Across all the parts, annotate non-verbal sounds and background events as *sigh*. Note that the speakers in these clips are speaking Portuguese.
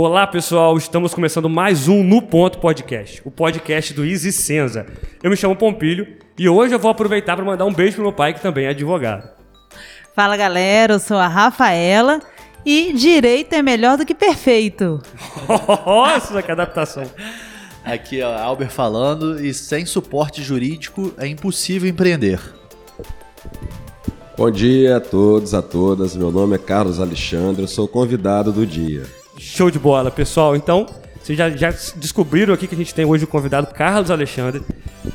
Olá, pessoal. Estamos começando mais um No Ponto Podcast, o podcast do Easy Senza. Eu me chamo Pompilho e hoje eu vou aproveitar para mandar um beijo pro meu pai, que também é advogado. Fala, galera. Eu sou a Rafaela e direito é melhor do que perfeito. *laughs* Nossa, que adaptação. Aqui é o Albert falando e sem suporte jurídico é impossível empreender. Bom dia a todos, a todas. Meu nome é Carlos Alexandre, eu sou o convidado do dia. Show de bola, pessoal. Então, vocês já, já descobriram aqui que a gente tem hoje o convidado Carlos Alexandre.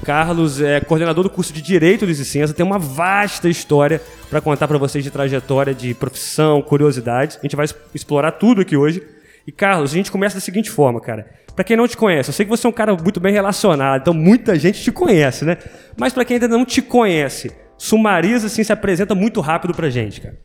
Carlos é coordenador do curso de Direito de Licença, tem uma vasta história para contar para vocês de trajetória, de profissão, curiosidades. A gente vai explorar tudo aqui hoje. E Carlos, a gente começa da seguinte forma, cara. Para quem não te conhece, eu sei que você é um cara muito bem relacionado, então muita gente te conhece, né? Mas para quem ainda não te conhece, sumariza assim, se apresenta muito rápido pra gente, cara.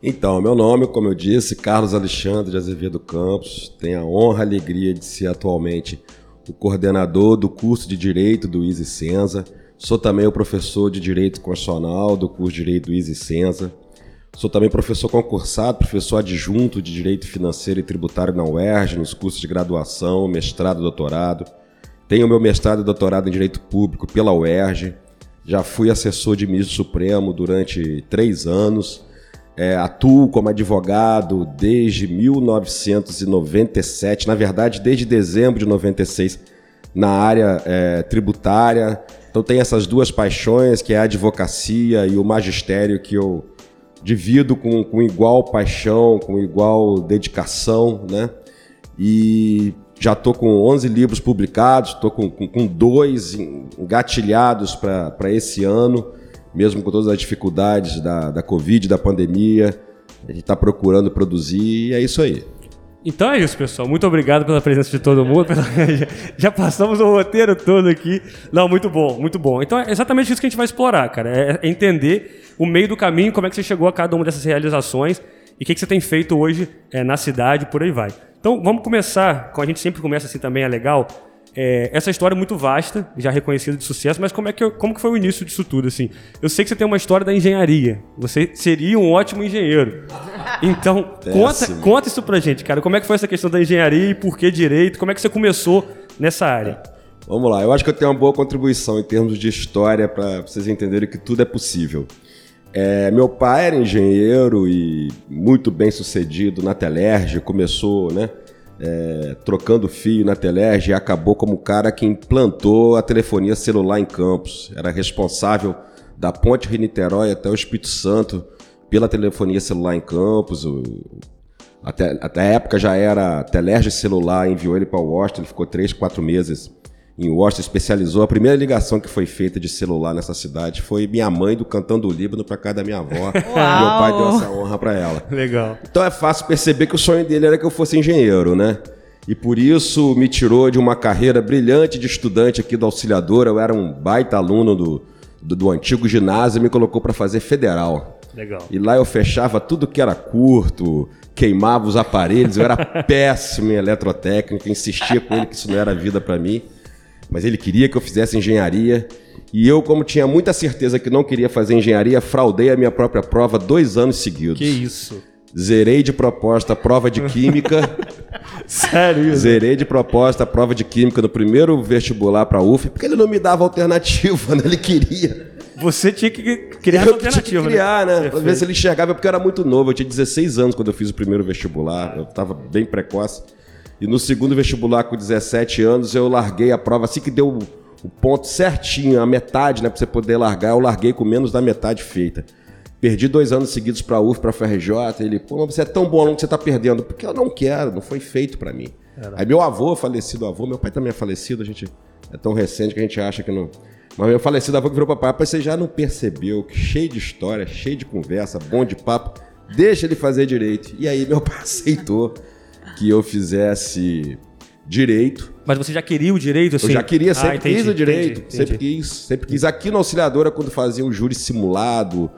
Então, meu nome, como eu disse, Carlos Alexandre de Azevedo Campos. Tenho a honra e alegria de ser atualmente o coordenador do curso de Direito do Easy Senza. Sou também o professor de Direito Constitucional do curso de Direito do Easy Senza. Sou também professor concursado, professor adjunto de Direito Financeiro e Tributário na UERJ, nos cursos de graduação, mestrado e doutorado. Tenho meu mestrado e doutorado em Direito Público pela UERJ. Já fui assessor de ministro supremo durante três anos. É, atuo como advogado desde 1997, na verdade, desde dezembro de 96, na área é, tributária. Então, tem essas duas paixões, que é a advocacia e o magistério, que eu divido com, com igual paixão, com igual dedicação, né? E já estou com 11 livros publicados, estou com, com, com, dois engatilhados para esse ano, mesmo com todas as dificuldades da, da Covid, da pandemia. A gente está procurando produzir e é isso aí. Então é isso, pessoal. Muito obrigado pela presença de todo mundo. *laughs* Já passamos o roteiro todo aqui. Não, muito bom, muito bom. Então é exatamente isso que a gente vai explorar, cara. É, é entender o meio do caminho, como é que você chegou a cada uma dessas realizações e o que, que você tem feito hoje é, na cidade, por aí vai. Então vamos começar, como a gente sempre começa assim também é legal, é, essa história é muito vasta, já reconhecida de sucesso, mas como é que como que foi o início disso tudo assim? Eu sei que você tem uma história da engenharia. Você seria um ótimo engenheiro. Então conta, conta isso pra gente, cara. Como é que foi essa questão da engenharia e por que direito? Como é que você começou nessa área? Vamos lá. Eu acho que eu tenho uma boa contribuição em termos de história para vocês entenderem que tudo é possível. É, meu pai era engenheiro e muito bem sucedido na Telerge, começou né, é, trocando fio na Telerge e acabou como o cara que implantou a telefonia celular em Campos. Era responsável da ponte Rio-Niterói até o Espírito Santo pela telefonia celular em Campos. O, até, até a época já era Telerge celular, enviou ele para Washington, ele ficou três, quatro meses em Washington, especializou. A primeira ligação que foi feita de celular nessa cidade foi minha mãe do Cantando do Líbano para casa da minha avó. Uau. *laughs* Meu pai deu essa honra para ela. Legal. Então é fácil perceber que o sonho dele era que eu fosse engenheiro, né? E por isso me tirou de uma carreira brilhante de estudante aqui do Auxiliador. Eu era um baita aluno do, do, do antigo ginásio e me colocou para fazer federal. Legal. E lá eu fechava tudo que era curto, queimava os aparelhos, eu era *laughs* péssimo em eletrotécnica, insistia com ele que isso não era vida para mim mas ele queria que eu fizesse engenharia. E eu, como tinha muita certeza que não queria fazer engenharia, fraudei a minha própria prova dois anos seguidos. Que isso? Zerei de proposta a prova de química. *laughs* Sério? Zerei de proposta a prova de química no primeiro vestibular para a UF, porque ele não me dava alternativa, *laughs* né? Ele queria. Você tinha que criar eu alternativa. Tinha que né? criar, né? né? Pra ver se ele enxergava, porque eu era muito novo. Eu tinha 16 anos quando eu fiz o primeiro vestibular. Eu estava bem precoce. E no segundo vestibular, com 17 anos, eu larguei a prova. Assim que deu o ponto certinho, a metade, né, para você poder largar, eu larguei com menos da metade feita. Perdi dois anos seguidos para a UF, para a FRJ. Ele, pô, mas você é tão bom aluno que você está perdendo. Porque eu não quero, não foi feito para mim. Aí meu avô, falecido avô, meu pai também é falecido, a gente é tão recente que a gente acha que não. Mas meu falecido avô que virou papai, pai, você já não percebeu que cheio de história, cheio de conversa, bom de papo, deixa ele fazer direito. E aí meu pai *laughs* aceitou que eu fizesse direito. Mas você já queria o direito, assim? Eu já queria, sempre ah, entendi, quis o direito. Entendi, sempre quis, sempre quis. Aqui na auxiliadora, quando fazia o júri simulado,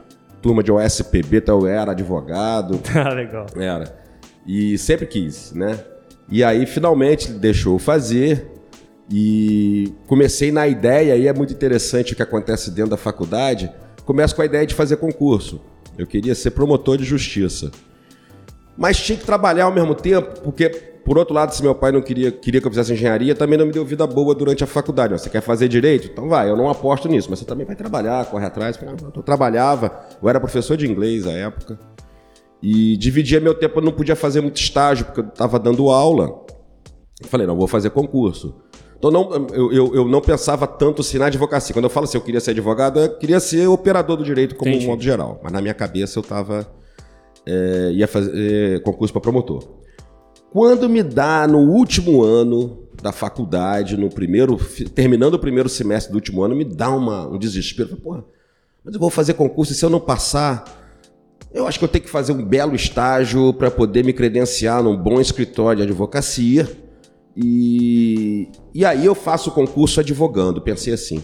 turma de OSPB, então eu era advogado. *laughs* Ah, legal. Era. E sempre quis, né? E aí, finalmente, deixou fazer. E comecei na ideia, e é muito interessante o que acontece dentro da faculdade. Começo com a ideia de fazer concurso. Eu queria ser promotor de justiça mas tinha que trabalhar ao mesmo tempo, porque Por outro lado, se meu pai não queria, queria que eu fizesse engenharia, também não me deu vida boa durante a faculdade. Ó, Você quer fazer direito? Então vai, eu não aposto nisso, mas você também vai trabalhar, corre atrás. Eu "Ah, Eu trabalhava, eu era professor de inglês à época. E dividia meu tempo, eu não podia fazer muito estágio, porque eu estava dando aula. Eu falei, não, vou fazer concurso. Então não, eu, eu, eu não pensava tanto assim na advocacia. Quando eu falo assim, eu queria ser advogado, eu queria ser operador do direito como Entendi. um modo geral. Mas na minha cabeça eu estava é, ia fazer concurso para promotor. Quando me dá no último ano da faculdade, no primeiro, terminando o primeiro semestre do último ano, me dá uma, um desespero. Porra, mas eu vou fazer concurso e se eu não passar, eu acho que eu tenho que fazer um belo estágio para poder me credenciar num bom escritório de advocacia. E, e aí eu faço o concurso advogando, pensei assim.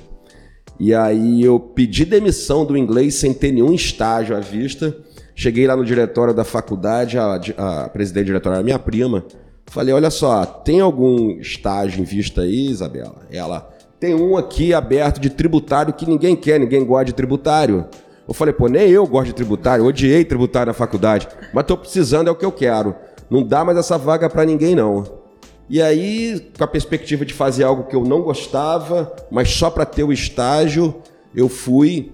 E aí eu pedi demissão do inglês sem ter nenhum estágio à vista. Cheguei lá no diretório da faculdade, a, a presidente do diretório era minha prima. Falei, olha só, tem algum estágio em vista aí, Isabela? Ela, tem um aqui aberto de tributário que ninguém quer, ninguém gosta de tributário. Eu falei, pô, nem eu gosto de tributário, odiei tributário na faculdade, mas tô precisando, é o que eu quero. Não dá mais essa vaga pra ninguém, não. E aí, com a perspectiva de fazer algo que eu não gostava, mas só para ter o estágio, eu fui.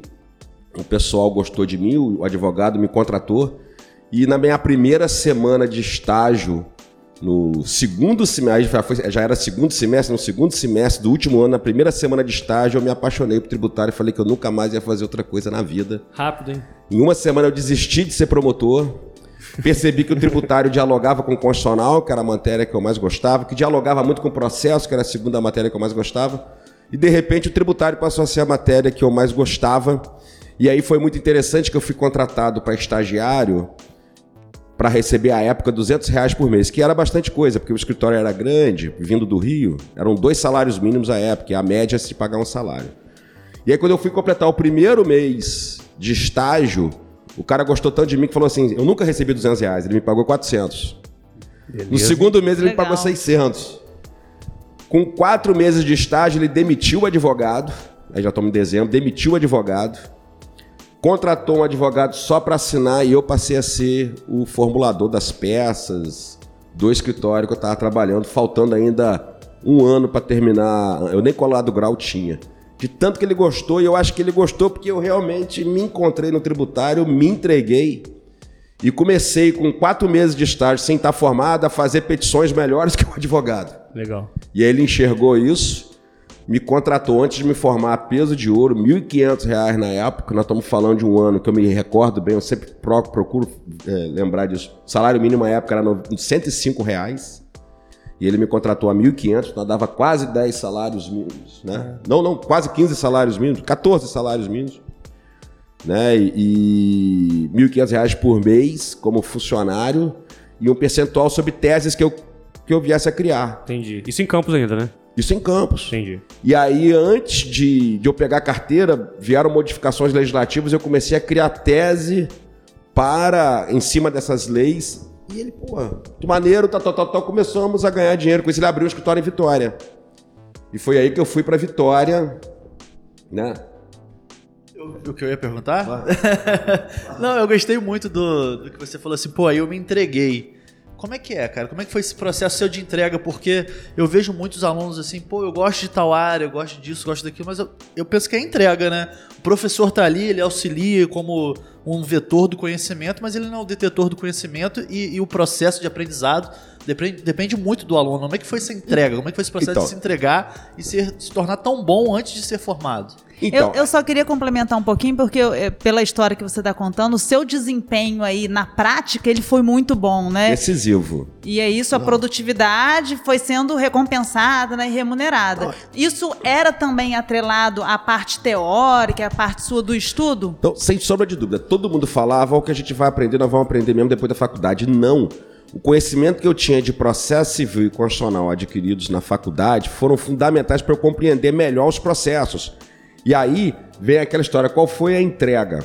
O pessoal gostou de mim, o advogado me contratou. E na minha primeira semana de estágio, no segundo semestre, já, foi- já era segundo semestre, no segundo semestre do último ano, na primeira semana de estágio, eu me apaixonei por tributário e falei que eu nunca mais ia fazer outra coisa na vida. Rápido, hein? Em uma semana eu desisti de ser promotor. Percebi que o tributário *laughs* dialogava com o constitucional, que era a matéria que eu mais gostava, que dialogava muito com o processo, que era a segunda matéria que eu mais gostava. E de repente o tributário passou a ser a matéria que eu mais gostava. E aí foi muito interessante que eu fui contratado para estagiário para receber à época 200 reais por mês, que era bastante coisa, porque o escritório era grande, vindo do Rio, eram dois salários mínimos à época, e a média é se pagar um salário. E aí, quando eu fui completar o primeiro mês de estágio, o cara gostou tanto de mim que falou assim: Eu nunca recebi 200 reais, ele me pagou 400. No segundo mês, ele me Legal. pagou 600. Com quatro meses de estágio, ele demitiu o advogado. Aí já estamos em dezembro. Demitiu o advogado. Contratou um advogado só para assinar e eu passei a ser o formulador das peças do escritório que eu estava trabalhando, faltando ainda um ano para terminar. Eu nem colado grau tinha. De tanto que ele gostou, e eu acho que ele gostou porque eu realmente me encontrei no tributário, me entreguei e comecei com quatro meses de estágio sem estar formado a fazer petições melhores que o advogado. Legal. E aí ele enxergou isso, me contratou antes de me formar a peso de ouro, 1.500 reais na época. Nós estamos falando de um ano que eu me recordo bem, eu sempre pro- procuro é, lembrar disso. O salário mínimo na época era 105 reais. E ele me contratou a 1.500, nós dava quase 10 salários mínimos, né? Não, não, quase 15 salários mínimos, 14 salários mínimos. Né? E, e 1.500 reais por mês como funcionário e um percentual sobre teses que eu, que eu viesse a criar. Entendi. Isso em campos ainda, né? Isso em campos. Entendi. E aí, antes de, de eu pegar a carteira, vieram modificações legislativas e eu comecei a criar tese para, em cima dessas leis. E ele, pô, que maneiro, tal, tal, tal, tal. Começamos a ganhar dinheiro com isso. Ele abriu um escritório em Vitória. E foi aí que eu fui para Vitória, né? O que eu ia perguntar? *laughs* Não, eu gostei muito do, do que você falou assim, pô, aí eu me entreguei. Como é que é, cara? Como é que foi esse processo seu de entrega? Porque eu vejo muitos alunos assim, pô, eu gosto de tal área, eu gosto disso, gosto daquilo, mas eu, eu penso que é entrega, né? O professor tá ali, ele auxilia como um vetor do conhecimento, mas ele não é o detetor do conhecimento e, e o processo de aprendizado depende, depende muito do aluno. Como é que foi essa entrega? Como é que foi esse processo Então. de se entregar e ser- se tornar tão bom antes de ser formado? Então, eu, eu só queria complementar um pouquinho, porque eu, eh, pela história que você está contando, o seu desempenho aí na prática, ele foi muito bom, né? decisivo. E aí sua produtividade foi sendo recompensada né, e remunerada. Isso era também atrelado à parte teórica, à parte sua do estudo? Então, sem sombra de dúvida, todo mundo falava "Ah, o que a gente vai aprender, nós vamos aprender mesmo depois da faculdade. Não. O conhecimento que eu tinha de processo civil e constitucional adquiridos na faculdade foram fundamentais para eu compreender melhor os processos. E aí vem aquela história, qual foi a entrega?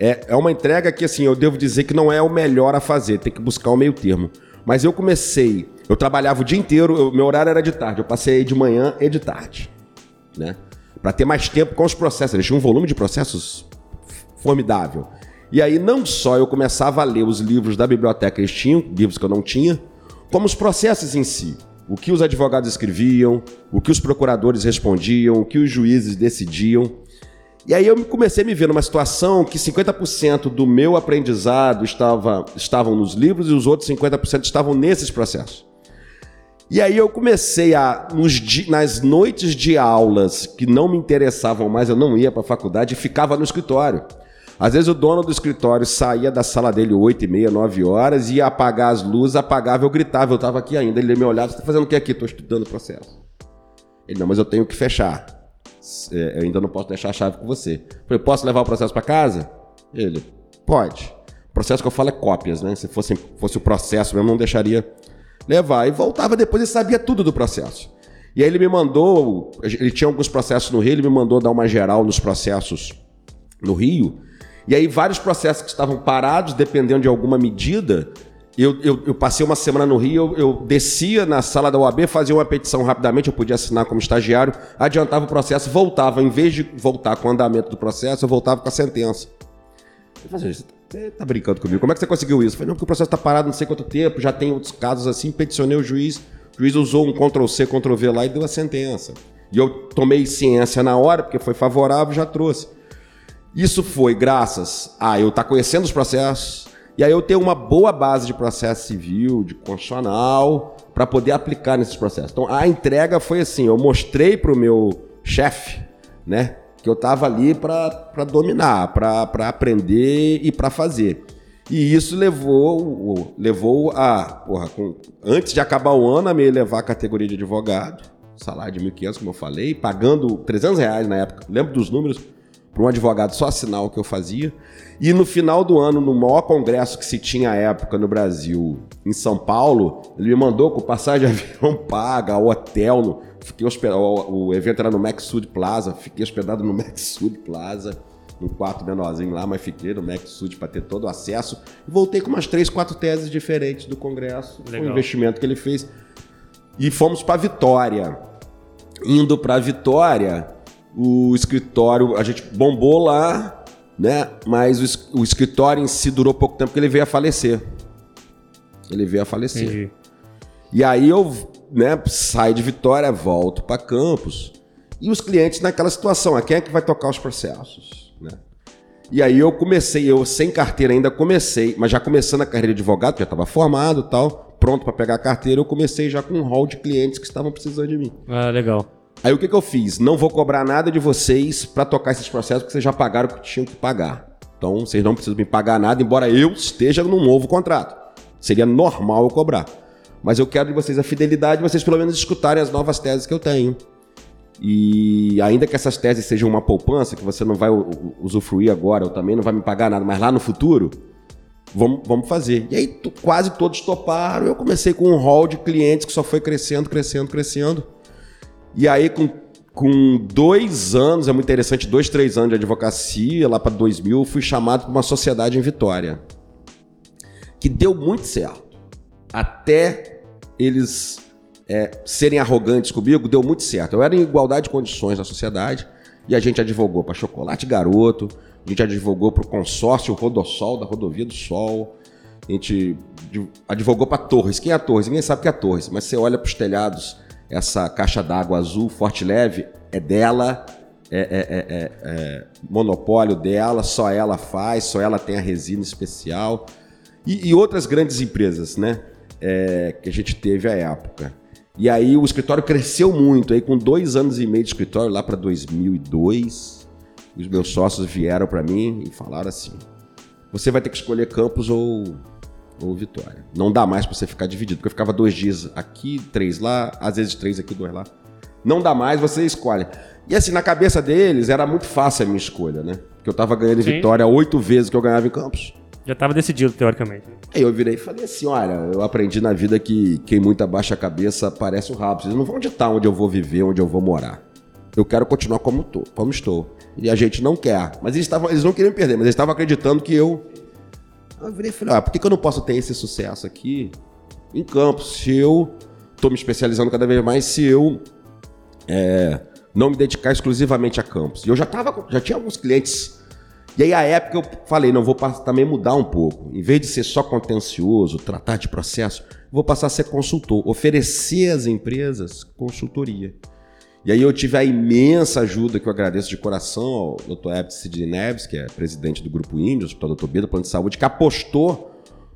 É, é uma entrega que, assim, eu devo dizer que não é o melhor a fazer, tem que buscar o meio termo. Mas eu comecei, eu trabalhava o dia inteiro, eu- meu horário era de tarde, eu passei de manhã e de tarde, né? Para ter mais tempo com os processos. Eles tinham um volume de processos formidável. E aí não só eu começava a ler os livros da biblioteca, eles tinham livros que eu não tinha, como os processos em si. O que os advogados escreviam, o que os procuradores respondiam, o que os juízes decidiam. E aí eu comecei a me ver numa situação que 50% do meu aprendizado estava, estavam nos livros e os outros 50% estavam nesses processos. E aí eu comecei a, nos, nas noites de aulas que não me interessavam mais, eu não ia para a faculdade e ficava no escritório. Às vezes o dono do escritório saía da sala dele 8 e meia, 9 horas, ia apagar as luzes, apagava, eu gritava, eu estava aqui ainda. Ele me olhava, você está fazendo o que aqui? Estou estudando o processo. Ele, não, mas eu tenho que fechar. É, eu ainda não posso deixar a chave com você. Eu falei, posso levar o processo para casa? Ele, pode. O processo que eu falo é cópias, né? Se fosse, fosse o processo mesmo, não deixaria levar. E voltava depois e sabia tudo do processo. E aí ele me mandou, ele tinha alguns processos no Rio, ele me mandou dar uma geral nos processos no Rio. E aí vários processos que estavam parados, dependendo de alguma medida, eu, eu, eu, passei uma semana no Rio, eu, eu, descia na sala da OAB, fazia uma petição rapidamente, eu podia assinar como estagiário, adiantava o processo, voltava. Em vez de voltar com o andamento do processo, eu voltava com a sentença. Eu falei, você tá brincando comigo? Como é que você conseguiu isso? Eu falei, não, porque o processo está parado não sei quanto tempo, já tem outros casos assim, peticionei o juiz, o juiz usou um Ctrl-C, Ctrl-V lá e deu a sentença. E eu tomei ciência na hora, porque foi favorável, já trouxe. Isso foi graças a eu estar tá conhecendo os processos, e aí eu ter uma boa base de processo civil, de constitucional, para poder aplicar nesses processos. Então a entrega foi assim, eu mostrei para o meu chefe, né, que eu estava ali para dominar, para aprender e para fazer. E isso levou, levou a, porra, com, antes de acabar o ano, a me levar a categoria de advogado, salário de 1.500, como eu falei, pagando 300 reais na época, lembro dos números, para um advogado só assinar o que eu fazia. E no final do ano, no maior congresso que se tinha à época no Brasil, em São Paulo, ele me mandou com passagem de *laughs* avião paga, hotel, no, fiquei hospedado, o, evento era no Max Sud Plaza, fiquei hospedado no *laughs* Max Sud Plaza, num quarto menorzinho lá, mas fiquei no Max Sud para ter todo o acesso. E voltei com umas três, quatro teses diferentes do Congresso, Legal. o investimento que ele fez. E fomos para Vitória. Indo para Vitória, o escritório, a gente bombou lá, né? Mas o, o escritório em si durou pouco tempo porque ele veio a falecer. Ele veio a falecer. Entendi. E aí eu né, sai de Vitória, volto para Campos. E os clientes naquela situação, a quem é que vai tocar os processos? Né? E aí eu comecei, eu sem carteira ainda comecei, mas já começando a carreira de advogado, já estava formado tal, pronto para pegar a carteira, eu comecei já com um hall de clientes que estavam precisando de mim. Ah, legal. Aí o que, que eu fiz? Não vou cobrar nada de vocês para tocar esses processos, porque vocês já pagaram o que tinham que pagar. Então vocês não precisam me pagar nada, embora eu esteja num novo contrato. Seria normal eu cobrar. Mas eu quero de vocês a fidelidade, vocês pelo menos escutarem as novas teses que eu tenho. E ainda que essas teses sejam uma poupança, que você não vai usufruir agora, eu também não vai me pagar nada, mas lá no futuro, vamos, vamos fazer. E aí quase todos toparam. Eu comecei com um hall de clientes que só foi crescendo, crescendo, crescendo. E aí com, com dois anos, é muito interessante, dois, três anos de advocacia, lá para 2000, eu fui chamado para uma sociedade em Vitória. Que deu muito certo até eles é, serem arrogantes comigo, deu muito certo. Eu era em igualdade de condições na sociedade e a gente advogou para Chocolate Garoto, a gente advogou para o consórcio Rodossol, da Rodovia do Sol, a gente advogou para Torres. Quem é a Torres? Ninguém sabe que é a Torres, mas você olha para os telhados, essa caixa d'água azul, forte leve, é dela, é, é, é, é, monopólio dela, só ela faz, só ela tem a resina especial. E, e outras grandes empresas, né? é, que a gente teve à época. E aí o escritório cresceu muito. Aí com dois anos e meio de escritório, lá para 2002, os meus sócios vieram para mim e falaram assim: você vai ter que escolher Campos ou, ou Vitória. Não dá mais para você ficar dividido, porque eu ficava dois dias aqui, três lá, às vezes três aqui, dois lá. Não dá mais, você escolhe. E assim, na cabeça deles era muito fácil a minha escolha, né? Porque eu tava ganhando em Vitória oito vezes que eu ganhava em Campos. Já estava decidido, teoricamente. Aí eu virei e falei assim: olha, eu aprendi na vida que quem muito abaixa a cabeça parece um rabo. Vocês não vão ditar onde eu vou viver, onde eu vou morar. Eu quero continuar como, tô, como estou. E a gente não quer. Mas eles, tavam, eles não queriam perder, mas eles estavam acreditando que eu. Eu virei e falei: ah, por que, que eu não posso ter esse sucesso aqui em Campos? Se eu estou me especializando cada vez mais, se eu é, não me dedicar exclusivamente a Campos. E eu já, tava, já tinha alguns clientes e aí, a época, eu falei, não, vou também mudar um pouco. Em vez de ser só contencioso, tratar de processo, vou passar a ser consultor, oferecer às empresas consultoria. E aí eu tive a imensa ajuda que eu agradeço de coração ao Dr. Ebert Sidney Neves, que é presidente do Grupo Índio, Hospital Dr. B, do Plano de Saúde, que apostou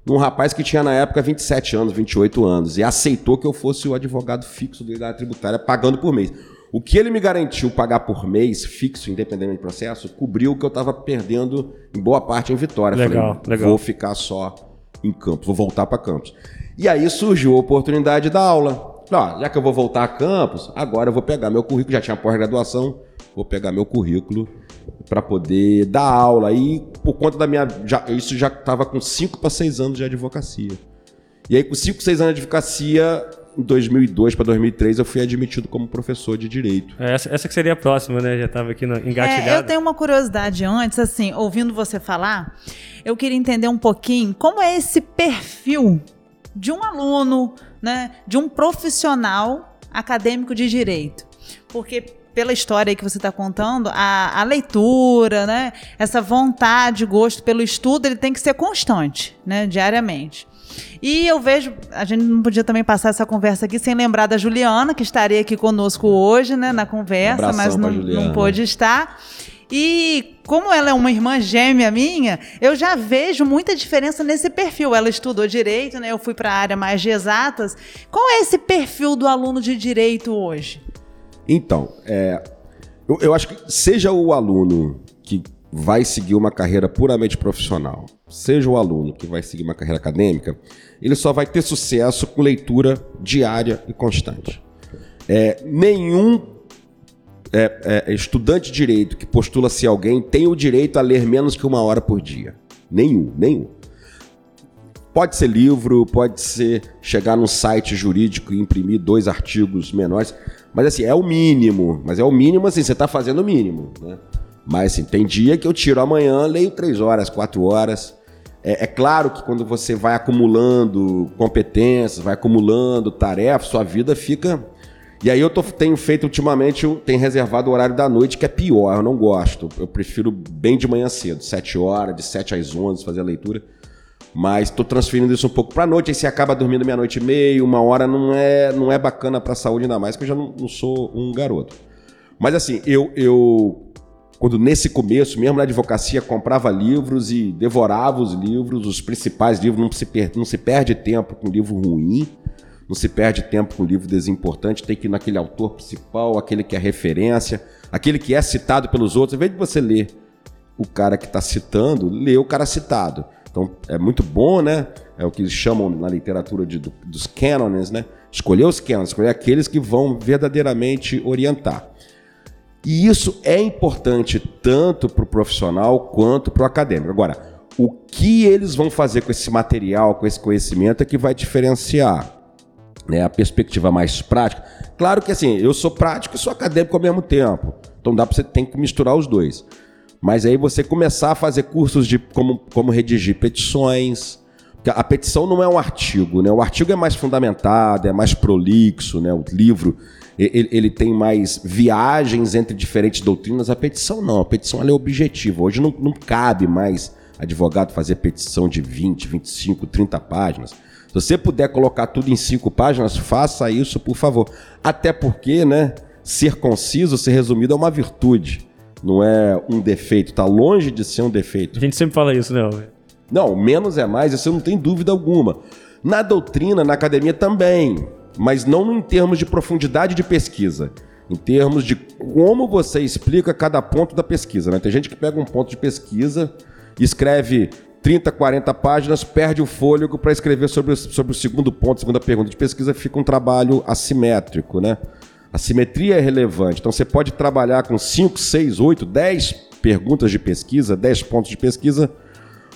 num rapaz que tinha na época 27 anos, 28 anos, e aceitou que eu fosse o advogado fixo da área tributária, pagando por mês. O que ele me garantiu pagar por mês, fixo, independente do processo, cobriu o que eu estava perdendo em boa parte em Vitória. Legal, Falei, legal. Vou ficar só em Campos, vou voltar para Campos. E aí surgiu a oportunidade da aula. Falei, ó, já que eu vou voltar a Campos, agora eu vou pegar meu currículo, já tinha pós-graduação, vou pegar meu currículo para poder dar aula. E por conta da minha. Já, isso já estava com 5 para 6 anos de advocacia. E aí, com 5, 6 anos de advocacia, em 2002 para 2003, eu fui admitido como professor de direito. É, Essa, essa que seria a próxima, né? Já estava aqui no, engatilhado. É, eu tenho uma curiosidade antes, assim, ouvindo você falar, eu queria entender um pouquinho como é esse perfil de um aluno, né, de um profissional acadêmico de direito. Porque pela história aí que você está contando, a, a leitura, né, essa vontade, gosto pelo estudo, ele tem que ser constante, né, diariamente. E eu vejo, a gente não podia também passar essa conversa aqui sem lembrar da Juliana, que estaria aqui conosco hoje, né, na conversa, Um mas não, não pôde estar. E como ela é uma irmã gêmea minha, eu já vejo muita diferença nesse perfil. Ela estudou direito, né? Eu fui para a área mais de exatas. Qual é esse perfil do aluno de direito hoje? Então, é, eu, eu acho que seja o aluno que vai seguir uma carreira puramente profissional, seja o aluno que vai seguir uma carreira acadêmica, ele só vai ter sucesso com leitura diária e constante. É, nenhum é, é, estudante de direito que postula ser alguém tem o direito a ler menos que uma hora por dia. Nenhum, nenhum. Pode ser livro, pode ser chegar num site jurídico e imprimir dois artigos menores, mas assim, é o mínimo. Mas é o mínimo, assim, você está fazendo o mínimo, né? Mas assim, tem dia que eu tiro amanhã, leio três horas, quatro horas. É, é claro que quando você vai acumulando competências, vai acumulando tarefas, sua vida fica. E aí eu tô- tenho feito ultimamente, tenho reservado o horário da noite, que é pior, eu não gosto. Eu prefiro bem de manhã cedo, sete horas, de sete às onze, fazer a leitura. Mas estou transferindo isso um pouco para noite, aí você acaba dormindo meia-noite e meia, uma hora não é, não é bacana para a saúde ainda mais, porque eu já não, não sou um garoto. Mas assim, eu, eu quando nesse começo, mesmo na advocacia, comprava livros e devorava os livros, os principais livros, não se, per- não se perde tempo com livro ruim, não se perde tempo com livro desimportante, tem que ir naquele autor principal, aquele que é referência, aquele que é citado pelos outros, em vez de você ler o cara que está citando, lê o cara citado. Então é muito bom, né? É o que eles chamam na literatura de, do- dos cânones, né? Escolher os cânones, escolher aqueles que vão verdadeiramente orientar. E isso é importante tanto para o profissional quanto para o acadêmico. Agora, o que eles vão fazer com esse material, com esse conhecimento, é que vai diferenciar né, a perspectiva mais prática. Claro que assim, eu sou prático e sou acadêmico ao mesmo tempo. Então dá para você tem que misturar os dois. Mas aí você começar a fazer cursos de como, como redigir petições. Porque a petição não é um artigo, né? O artigo é mais fundamentado, é mais prolixo, né? O livro ele, ele tem mais viagens entre diferentes doutrinas. A petição não, a petição é objetiva. Hoje não, não cabe mais advogado fazer petição de 20, 25, 30 páginas. Se você puder colocar tudo em cinco páginas, faça isso, por favor. Até porque, né? Ser conciso, ser resumido é uma virtude, não é um defeito. Está longe de ser um defeito. A gente sempre fala isso, né? Não, menos é mais, isso não tem dúvida alguma. Na doutrina, na academia também, mas não em termos de profundidade de pesquisa, em termos de como você explica cada ponto da pesquisa. Né? Tem gente que pega um ponto de pesquisa, escreve 30, 40 páginas, perde o fôlego para escrever sobre, sobre o segundo ponto, segunda pergunta de pesquisa, fica um trabalho assimétrico, né? A simetria é relevante. Então você pode trabalhar com 5, 6, 8, 10 perguntas de pesquisa, 10 pontos de pesquisa,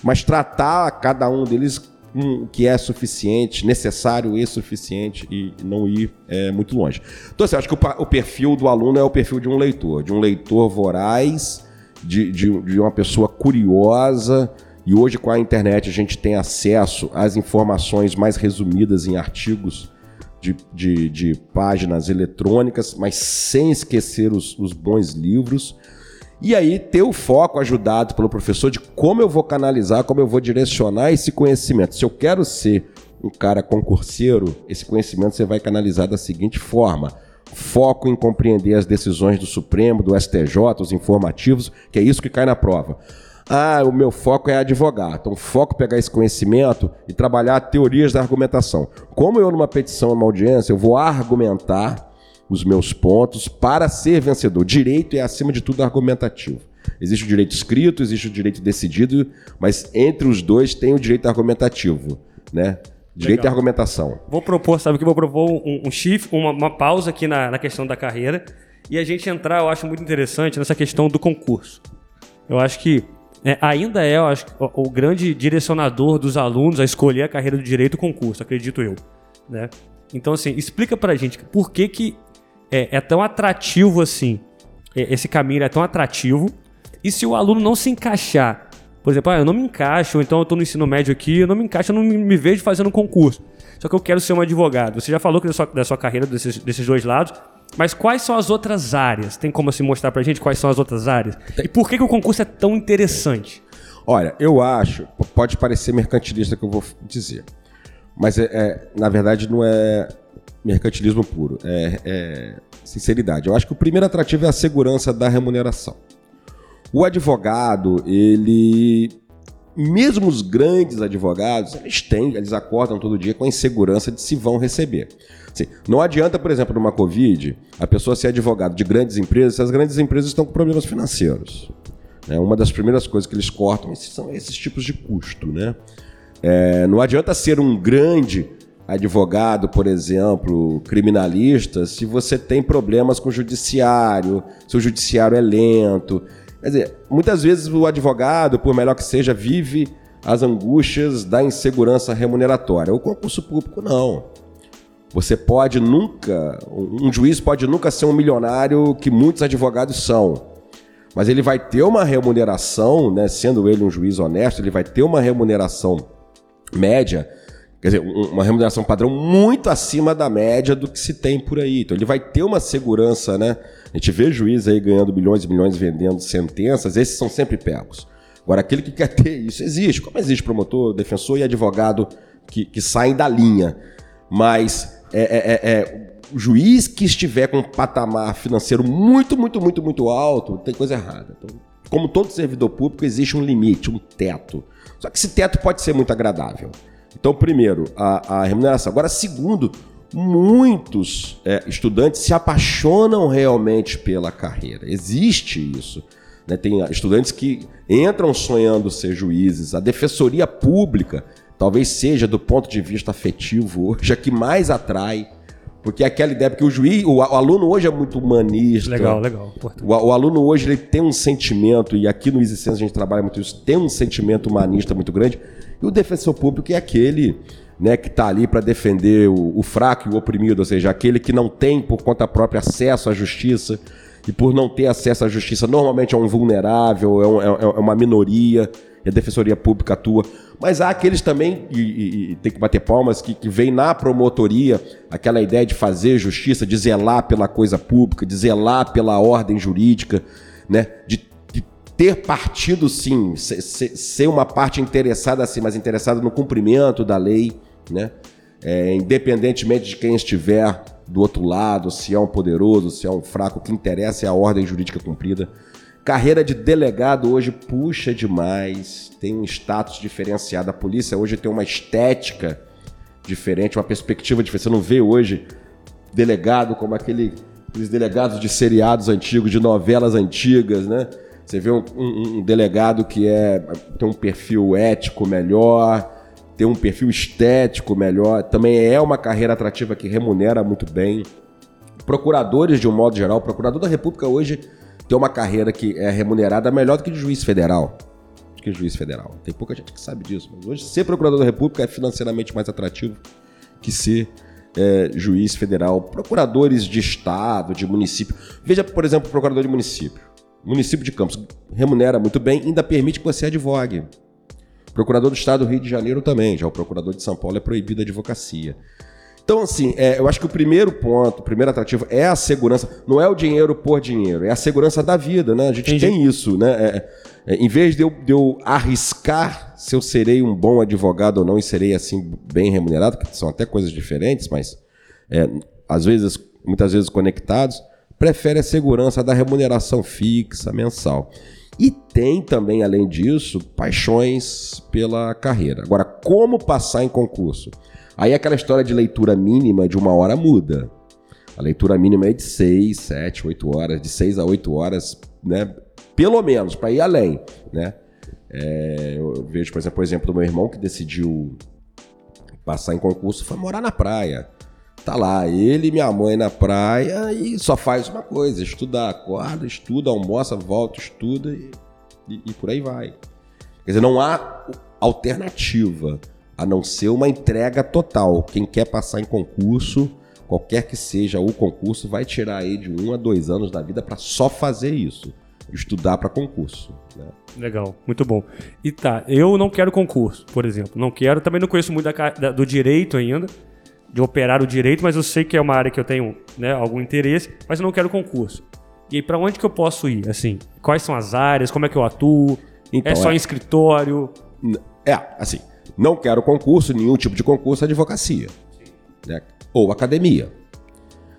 mas tratar cada um deles com que é suficiente, necessário e suficiente e não ir é, muito longe. Então, assim, acho que o, o perfil do aluno é o perfil de um leitor, de um leitor voraz, de, de, de uma pessoa curiosa. E hoje, com a internet, a gente tem acesso às informações mais resumidas em artigos de, de, de páginas eletrônicas, mas sem esquecer os, os bons livros. E aí ter o foco ajudado pelo professor de como eu vou canalizar, como eu vou direcionar esse conhecimento. Se eu quero ser um cara concurseiro, esse conhecimento você vai canalizar da seguinte forma: foco em compreender as decisões do Supremo, do STJ, os informativos, que é isso que cai na prova. Ah, o meu foco é advogar. Então, foco é pegar esse conhecimento e trabalhar teorias da argumentação. Como eu, numa petição, numa audiência, eu vou argumentar os meus pontos para ser vencedor. Direito é, acima de tudo, argumentativo. Existe o direito escrito, existe o direito decidido, mas entre os dois tem o direito argumentativo, né? Direito Legal. argumentação. Vou propor, sabe que vou propor um, um shift, uma, uma pausa aqui na, na questão da carreira e a gente entrar, eu acho muito interessante nessa questão do concurso. Eu acho que é, ainda é eu acho, o, o, grande direcionador dos alunos a escolher a carreira do direito o concurso, acredito eu. Né? Então, assim, explica pra gente por que, que é, é tão atrativo assim, é, esse caminho é tão atrativo, e se o aluno não se encaixar por exemplo, ah, eu não me encaixo, então eu estou no ensino médio aqui, eu não me encaixo, eu não me vejo fazendo concurso. Só que eu quero ser um advogado. Você já falou que da sua, da sua carreira desses, desses dois lados, mas quais são as outras áreas? Tem como se assim, mostrar pra gente quais são as outras áreas? E por que, que o concurso é tão interessante? Olha, eu acho, pode parecer mercantilista que eu vou dizer, mas é, é na verdade não é mercantilismo puro, é, é sinceridade. Eu acho que o primeiro atrativo é a segurança da remuneração. O advogado, ele. Mesmo os grandes advogados, eles têm, eles acordam todo dia com a insegurança de se vão receber. Assim, não adianta, por exemplo, numa Covid, a pessoa ser advogado de grandes empresas se as grandes empresas estão com problemas financeiros. É, uma das primeiras coisas que eles cortam são esses tipos de custo. Né? É, não adianta ser um grande advogado, por exemplo, criminalista, se você tem problemas com o judiciário, se o judiciário é lento. Quer dizer, muitas vezes o advogado, por melhor que seja, vive as angústias da insegurança remuneratória. O concurso público não. Você pode nunca, um juiz pode nunca ser um milionário que muitos advogados são. Mas ele vai ter uma remuneração, né, sendo ele um juiz honesto, ele vai ter uma remuneração média, quer dizer, uma remuneração padrão muito acima da média do que se tem por aí. Então ele vai ter uma segurança, né? A gente vê juiz aí ganhando bilhões e bilhões vendendo sentenças, esses são sempre pegos. Agora, aquele que *laughs* quer ter isso existe, como existe promotor, defensor e advogado que, que saem da linha. Mas é, é, é, é, o juiz que estiver com um patamar financeiro muito, muito, muito, muito alto, tem coisa errada. Então, como todo servidor público, existe um limite, um teto. Só que esse teto pode ser muito agradável. Então, primeiro, a, a remuneração. Agora, segundo, muitos é, estudantes se apaixonam realmente pela carreira. Existe isso. Né? Tem estudantes que entram sonhando ser juízes. A defensoria pública talvez seja, do ponto de vista afetivo, hoje a que mais atrai. Porque é aquela ideia, porque o juiz, o, aluno hoje é muito humanista. Legal, legal. O, o, aluno hoje ele tem um sentimento, e aqui no Easy a gente trabalha muito isso, tem um sentimento humanista muito grande. E o defensor público é aquele né, que está ali para defender o, o, fraco e o oprimido, ou seja, aquele que não tem por conta própria acesso à justiça e por não ter acesso à justiça normalmente é um vulnerável, é, um, é, é uma minoria, e a defensoria pública atua. Mas há aqueles também, e, e, e tem que bater palmas, que, que vem na promotoria aquela ideia de fazer justiça, de zelar pela coisa pública, de zelar pela ordem jurídica, né, de ter partido sim, ser, ser, uma parte interessada sim, mas interessada no cumprimento da lei, né? É, independentemente de quem estiver do outro lado, se é um poderoso, se é um fraco, o que interessa é a ordem jurídica cumprida. Carreira de delegado hoje puxa demais, tem um status diferenciado. A polícia hoje tem uma estética diferente, uma perspectiva diferente. Você não vê hoje delegado como aquele, aqueles delegados de seriados antigos, de novelas antigas, né? Você vê um, um, um delegado que é, tem um perfil ético melhor, ter um perfil estético melhor, também é uma carreira atrativa que remunera muito bem. Procuradores, de um modo geral, procurador da República hoje tem uma carreira que é remunerada melhor do que de juiz federal. Do que juiz federal. Tem pouca gente que sabe disso, mas hoje ser procurador da República é financeiramente mais atrativo que ser é, juiz federal. Procuradores de estado, de município. Veja, por exemplo, o procurador de município. Município de Campos remunera muito bem, ainda permite que você advogue. Procurador do Estado do Rio de Janeiro também, já o procurador de São Paulo é proibido a advocacia. Então, assim, é, eu acho que o primeiro ponto, o primeiro atrativo é a segurança. Não é o dinheiro por dinheiro, é a segurança da vida, né? A gente Entendi. tem isso, né? É, é, em vez de eu, de eu arriscar se eu serei um bom advogado ou não e serei, assim, bem remunerado, que são até coisas diferentes, mas é, às vezes, muitas vezes conectados, prefere a segurança da remuneração fixa, mensal. E tem também, além disso, paixões pela carreira. Agora, como passar em concurso? Aí aquela história de leitura mínima de uma hora muda. A leitura mínima é de 6, 7, 8 horas, de 6 a 8 horas, né? Pelo menos, para ir além, né? É, eu vejo, por exemplo, o exemplo do meu irmão que decidiu passar em concurso, foi morar na praia. Tá lá, ele e minha mãe na praia e só faz uma coisa: estudar, acorda, estuda, almoça, volta, estuda e, e, e por aí vai. Quer dizer, não há alternativa a não ser uma entrega total. Quem quer passar em concurso, qualquer que seja o concurso, vai tirar aí de um a dois anos da vida para só fazer isso. Estudar para concurso. Né? Legal, muito bom. E tá, eu não quero concurso, por exemplo. Não quero, também não conheço muito da da- do direito ainda, de operar o direito, mas eu sei que é uma área que eu tenho né, algum interesse, mas eu não quero concurso. E aí, pra onde que eu posso ir? Assim, quais são as áreas? Como é que eu atuo? Então, é só é- em escritório? É, assim, não quero concurso, nenhum tipo de concurso, advocacia. Né? Ou academia.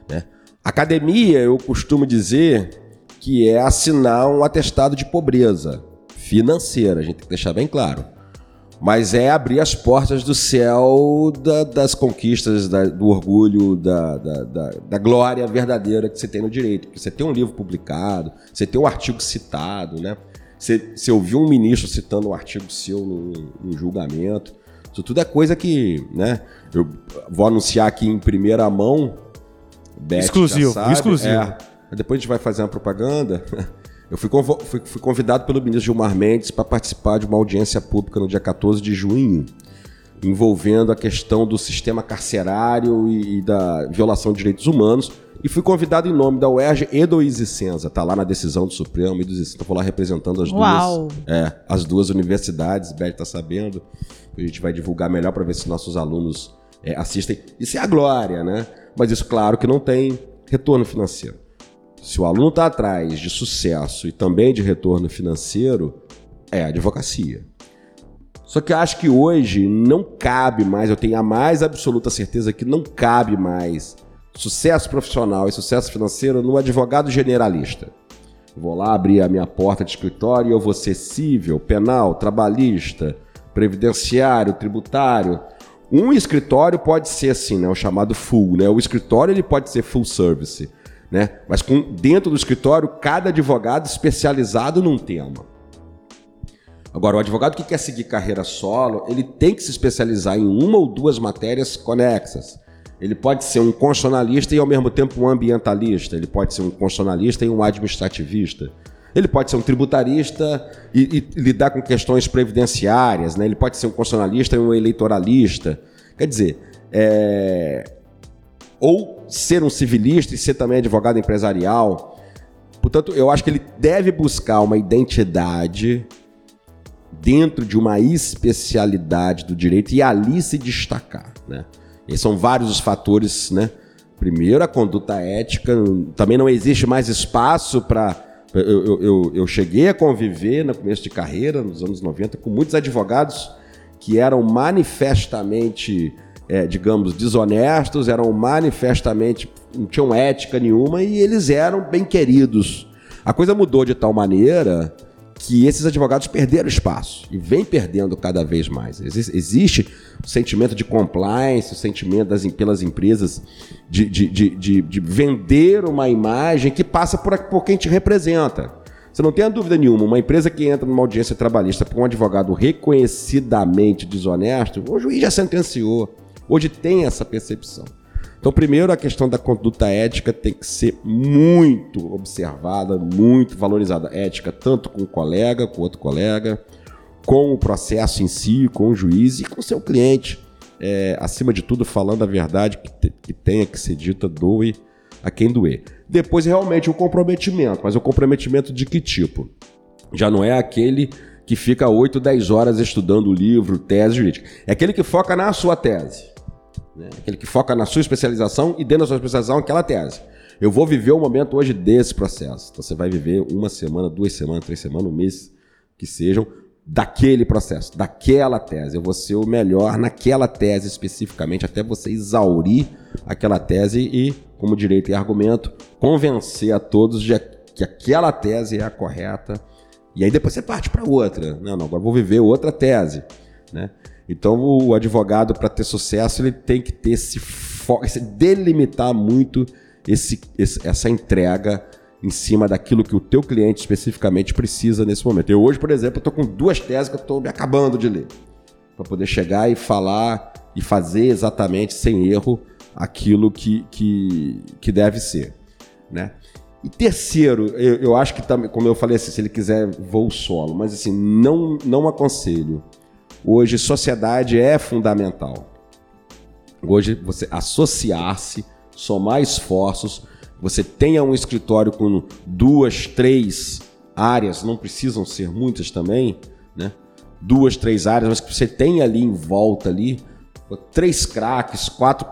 Né? Academia, eu costumo dizer que é assinar um atestado de pobreza financeira, a gente tem que deixar bem claro. Mas é abrir as portas do céu da- das conquistas, da- do orgulho, da, da- glória verdadeira que você tem no direito. Porque você tem um livro publicado, você tem um artigo citado, né? Você, você ouviu um ministro citando um artigo seu num, num julgamento. Isso tudo é coisa que, né? Eu vou anunciar aqui em primeira mão. Beth Exclusivo, sabe, exclusivo. é. depois a gente vai fazer uma propaganda. *laughs* Eu fui, convidado pelo ministro Gilmar Mendes para participar de uma audiência pública no dia 14 de junho, envolvendo a questão do sistema carcerário e, e da violação de direitos humanos. E fui convidado em nome da UERJ e do Isicenza. Tá lá na decisão do Supremo e do Isicenza. Vou lá representando as Uau. duas, é, as duas universidades. Beth está sabendo. A gente vai divulgar melhor para ver se nossos alunos é, assistem. Isso é a glória, né? Mas isso, claro, que não tem retorno financeiro. Se o aluno está atrás de sucesso e também de retorno financeiro, é a advocacia. Só que eu acho que hoje não cabe mais, eu tenho a mais absoluta certeza que não cabe mais sucesso profissional e sucesso financeiro no advogado generalista. Vou lá abrir a minha porta de escritório e eu vou ser civil, penal, trabalhista, previdenciário, tributário. Um escritório pode ser assim, né, o chamado full, né? O escritório ele pode ser full service, né? Mas com dentro do escritório cada advogado especializado num tema. Agora, o advogado que quer seguir carreira solo, ele tem que se especializar em uma ou duas matérias conexas. Ele pode ser um constitucionalista e ao mesmo tempo um ambientalista. Ele pode ser um constitucionalista e um administrativista. Ele pode ser um tributarista e, e lidar com questões previdenciárias. Né? Ele pode ser um constitucionalista e um eleitoralista. Quer dizer, é, ou ser um civilista e ser também advogado empresarial. Portanto, eu acho que ele deve buscar uma identidade dentro de uma especialidade do direito e ali se destacar, né? E são vários os fatores, né? Primeiro, a conduta ética. Também não existe mais espaço para. Eu, eu, eu, eu cheguei a conviver no começo de carreira, nos anos 90, com muitos advogados que eram manifestamente, é, digamos, desonestos, eram manifestamente. não tinham ética nenhuma e eles eram bem queridos. A coisa mudou de tal maneira que esses advogados perderam espaço e vem perdendo cada vez mais. Exi- Existe o sentimento de compliance, o sentimento das, pelas empresas de, de, de, de, de vender uma imagem que passa por, a- por quem te representa. Você não tenha dúvida nenhuma, uma empresa que entra numa audiência trabalhista por um advogado reconhecidamente desonesto, o juiz já sentenciou. Hoje tem essa percepção. Então, primeiro, a questão da conduta ética tem que ser muito observada, muito valorizada. Ética tanto com o colega, com outro colega, com o processo em si, com o juiz e com o seu cliente. É, acima de tudo, falando a verdade que, te- que tenha que ser dita, doe a quem doer. Depois, realmente, o comprometimento. Mas o comprometimento de que tipo? Já não é aquele que fica 8, 10 horas estudando o livro, tese jurídica. É aquele que foca na sua tese Né? Aquele que foca na sua especialização e dentro da sua especialização aquela tese. Eu vou viver o momento hoje desse processo. Então você vai viver uma semana, duas semanas, três semanas, um mês que sejam daquele processo, daquela tese. Eu vou ser o melhor naquela tese especificamente, até você exaurir aquela tese e, como direito e argumento, convencer a todos de que aquela tese é a correta. E aí depois você parte para outra. Não, não, agora vou viver outra tese, né? Então o advogado para ter sucesso ele tem que ter esse foco, delimitar muito esse, esse, essa entrega em cima daquilo que o teu cliente especificamente precisa nesse momento. Eu hoje, por exemplo, estou com duas teses que eu estou me acabando de ler para poder chegar e falar e fazer exatamente sem erro aquilo que, que, que deve ser, né? E terceiro, eu, eu acho que também, como eu falei assim, se ele quiser voo solo, mas assim, não, não aconselho. Hoje, sociedade é fundamental. Hoje, você associar-se, somar esforços, você tenha um escritório com duas, três áreas, não precisam ser muitas também, né? Duas, três áreas, mas que você tenha ali em volta ali, três craques, quatro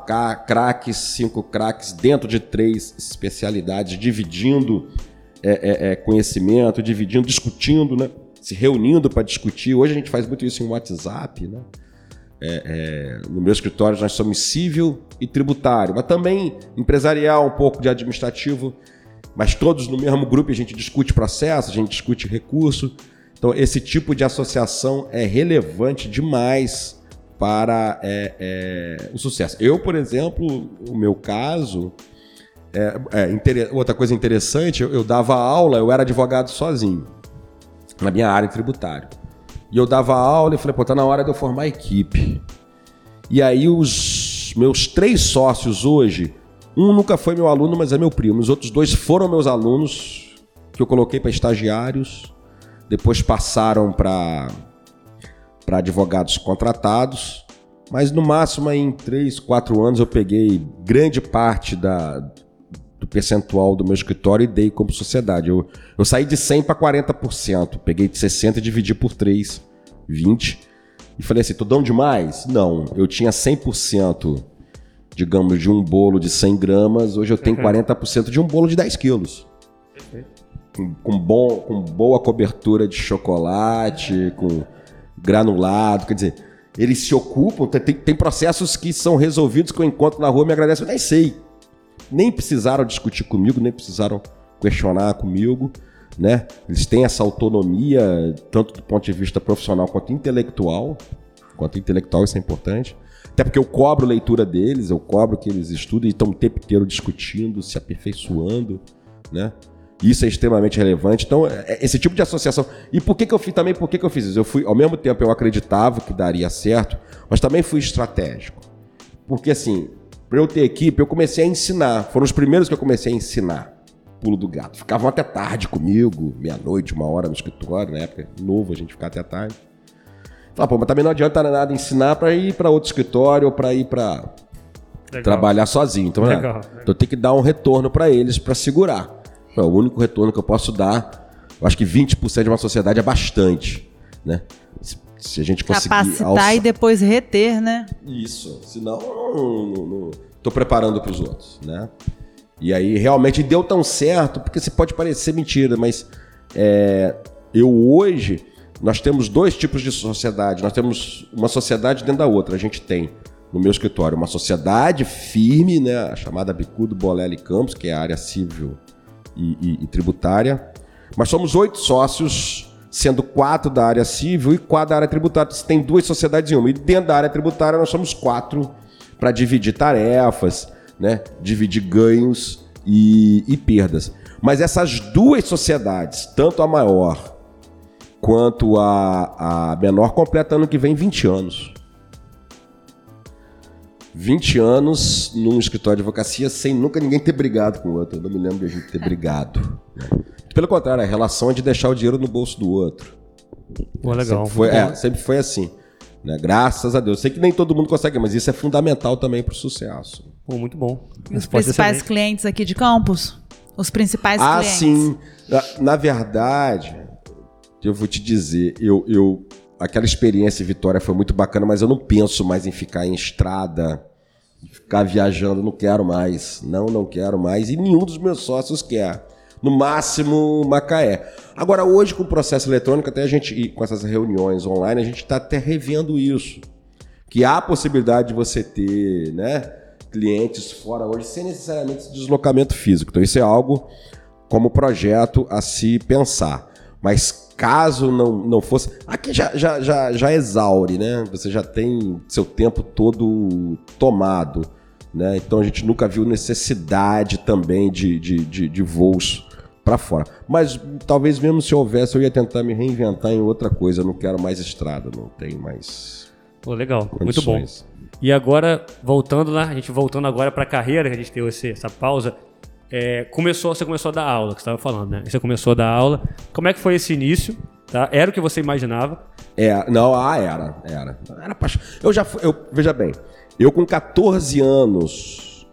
craques, cinco craques dentro de três especialidades, dividindo é, é, é, conhecimento, dividindo, discutindo, né? Se reunindo para discutir. Hoje a gente faz muito isso em WhatsApp, né? É, é, no meu escritório nós somos civil e tributário, mas também empresarial, um pouco de administrativo, mas todos no mesmo grupo a gente discute processo, a gente discute recurso. Então esse tipo de associação é relevante demais para é, é o sucesso. Eu, por exemplo, o meu caso, é, é outra coisa interessante, eu, eu dava aula, eu era advogado sozinho na minha área tributária. E eu dava aula e falei, pô, tá na hora de eu formar equipe. E aí os meus três sócios hoje, um nunca foi meu aluno, mas é meu primo. Os outros dois foram meus alunos, que eu coloquei para estagiários. Depois passaram para para advogados contratados. Mas no máximo em três, quatro anos eu peguei grande parte da, do percentual do meu escritório e dei como sociedade. Eu, eu saí de 100 para 40%. Peguei de 60 e dividi por 3, 20. E falei assim, tô dando demais? Não, eu tinha 100%, digamos, de um bolo de 100 gramas. Hoje eu tenho 40% de um bolo de 10 quilos. Com, com, bom, com boa cobertura de chocolate, com granulado, quer dizer... Eles se ocupam, tem, tem processos que são resolvidos que eu encontro na rua e me agradecem, eu nem sei nem precisaram discutir comigo, nem precisaram questionar comigo, né? Eles têm essa autonomia, tanto do ponto de vista profissional quanto intelectual. Quanto intelectual, isso é importante. Até porque eu cobro leitura deles, eu cobro que eles estudem e estão o tempo inteiro discutindo, se aperfeiçoando, né? Isso é extremamente relevante. Então, é, é, esse tipo de associação. E por que, que eu fiz também? Por que, que eu fiz isso? Eu fui, ao mesmo tempo, eu acreditava que daria certo, mas também fui estratégico. Porque assim, para eu ter equipe, eu comecei a ensinar. Foram os primeiros que eu comecei a ensinar. Pulo do gato. Ficavam até tarde comigo, meia-noite, uma hora no escritório, na época, novo, a gente ficava até tarde. Falei, pô, mas também não adianta nada ensinar para ir para outro escritório ou para ir para trabalhar sozinho. Então, né? legal, eu tenho que dar um retorno para eles para segurar. É o único retorno que eu posso dar. Eu acho que 20% de uma sociedade é bastante, né? Se a gente conseguir. Capacitar alçar... e depois reter, né? Isso. Senão, não, não, não tô preparando para os outros, né? E aí realmente deu tão certo, porque você pode parecer mentira, mas é, eu hoje nós temos dois tipos de sociedade. Nós temos uma sociedade dentro da outra. A gente tem no meu escritório uma sociedade firme, né, a chamada Bicudo Bolelli Campos, que é a área civil e, e, e tributária. Mas somos oito sócios sendo quatro da área civil e quatro da área tributária. Você tem duas sociedades em uma. E dentro da área tributária nós somos quatro para dividir tarefas, né? dividir ganhos e, e perdas. Mas essas duas sociedades, tanto a maior quanto a, a menor, completam ano que vem 20 anos. 20 anos num escritório de advocacia sem nunca ninguém ter brigado com o outro. Eu não me lembro de a gente ter brigado. Né? Pelo contrário, a relação é de deixar o dinheiro no bolso do outro. Pô, legal. Sempre foi, é, sempre foi assim. Né? Graças a Deus. Sei que nem todo mundo consegue, mas isso é fundamental também para o sucesso. Pô, muito bom. Os principais clientes aqui de Campos? Os principais ah, clientes? Ah, sim. Na, na, verdade, eu vou te dizer, eu, eu aquela experiência em Vitória foi muito bacana, mas eu não penso mais em ficar em estrada ficar viajando, não quero mais. Não, não quero mais. E nenhum dos meus sócios quer. No máximo, Macaé. Agora, hoje, com o processo eletrônico, até a gente, com essas reuniões online, a gente está até revendo isso. Que há a possibilidade de você ter né, clientes fora hoje sem necessariamente esse deslocamento físico. Então, isso é algo como projeto a se pensar. Mas caso não, não fosse. Aqui já, já, já, já exaure, né? Você já tem seu tempo todo tomado. Né? Então a gente nunca viu necessidade também de, de, de, de voos para fora. Mas talvez mesmo se houvesse, eu ia tentar me reinventar em outra coisa. Eu não quero mais estrada, não tenho mais. Pô, legal, condições. muito bom. E agora, voltando lá, a gente voltando agora para a carreira, que a gente teve essa pausa. É, começou, você começou a dar aula, que você estava falando, né? Você começou a dar aula. Como é que foi esse início? Tá? Era o que você imaginava? É, não, ah, era, era. Era paixão. Eu já fui, eu, veja bem, eu com 14 anos,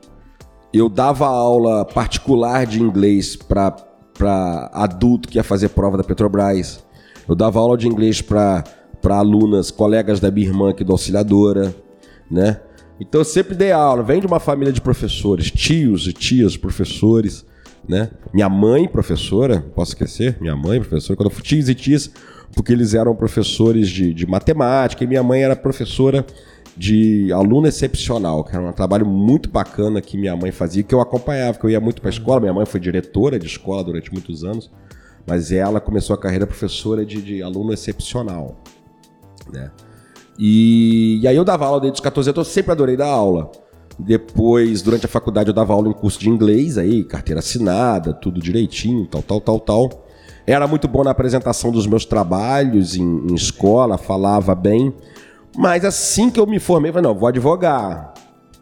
eu dava aula particular de inglês para adulto que ia fazer prova da Petrobras. Eu dava aula de inglês para alunas, colegas da minha irmã aqui da auxiliadora, né? Então eu sempre dei aula, vem de uma família de professores, tios e tias professores, né? Minha mãe professora, posso esquecer? Minha mãe professora, quando eu fui tios e tias, porque eles eram professores de, de matemática e minha mãe era professora de aluno excepcional, que era um trabalho muito bacana que minha mãe fazia, que eu acompanhava, que eu ia muito para a escola. Minha mãe foi diretora de escola durante muitos anos, mas ela começou a carreira professora de, de aluno excepcional, né? E, e, aí eu dava aula desde os 14 anos, eu sempre adorei dar aula. Depois, durante a faculdade, eu dava aula em curso de inglês, aí, carteira assinada, tudo direitinho, tal, tal, tal, tal. Era muito bom na apresentação dos meus trabalhos em, em escola, falava bem. Mas assim que eu me formei, eu falei, não, vou advogar.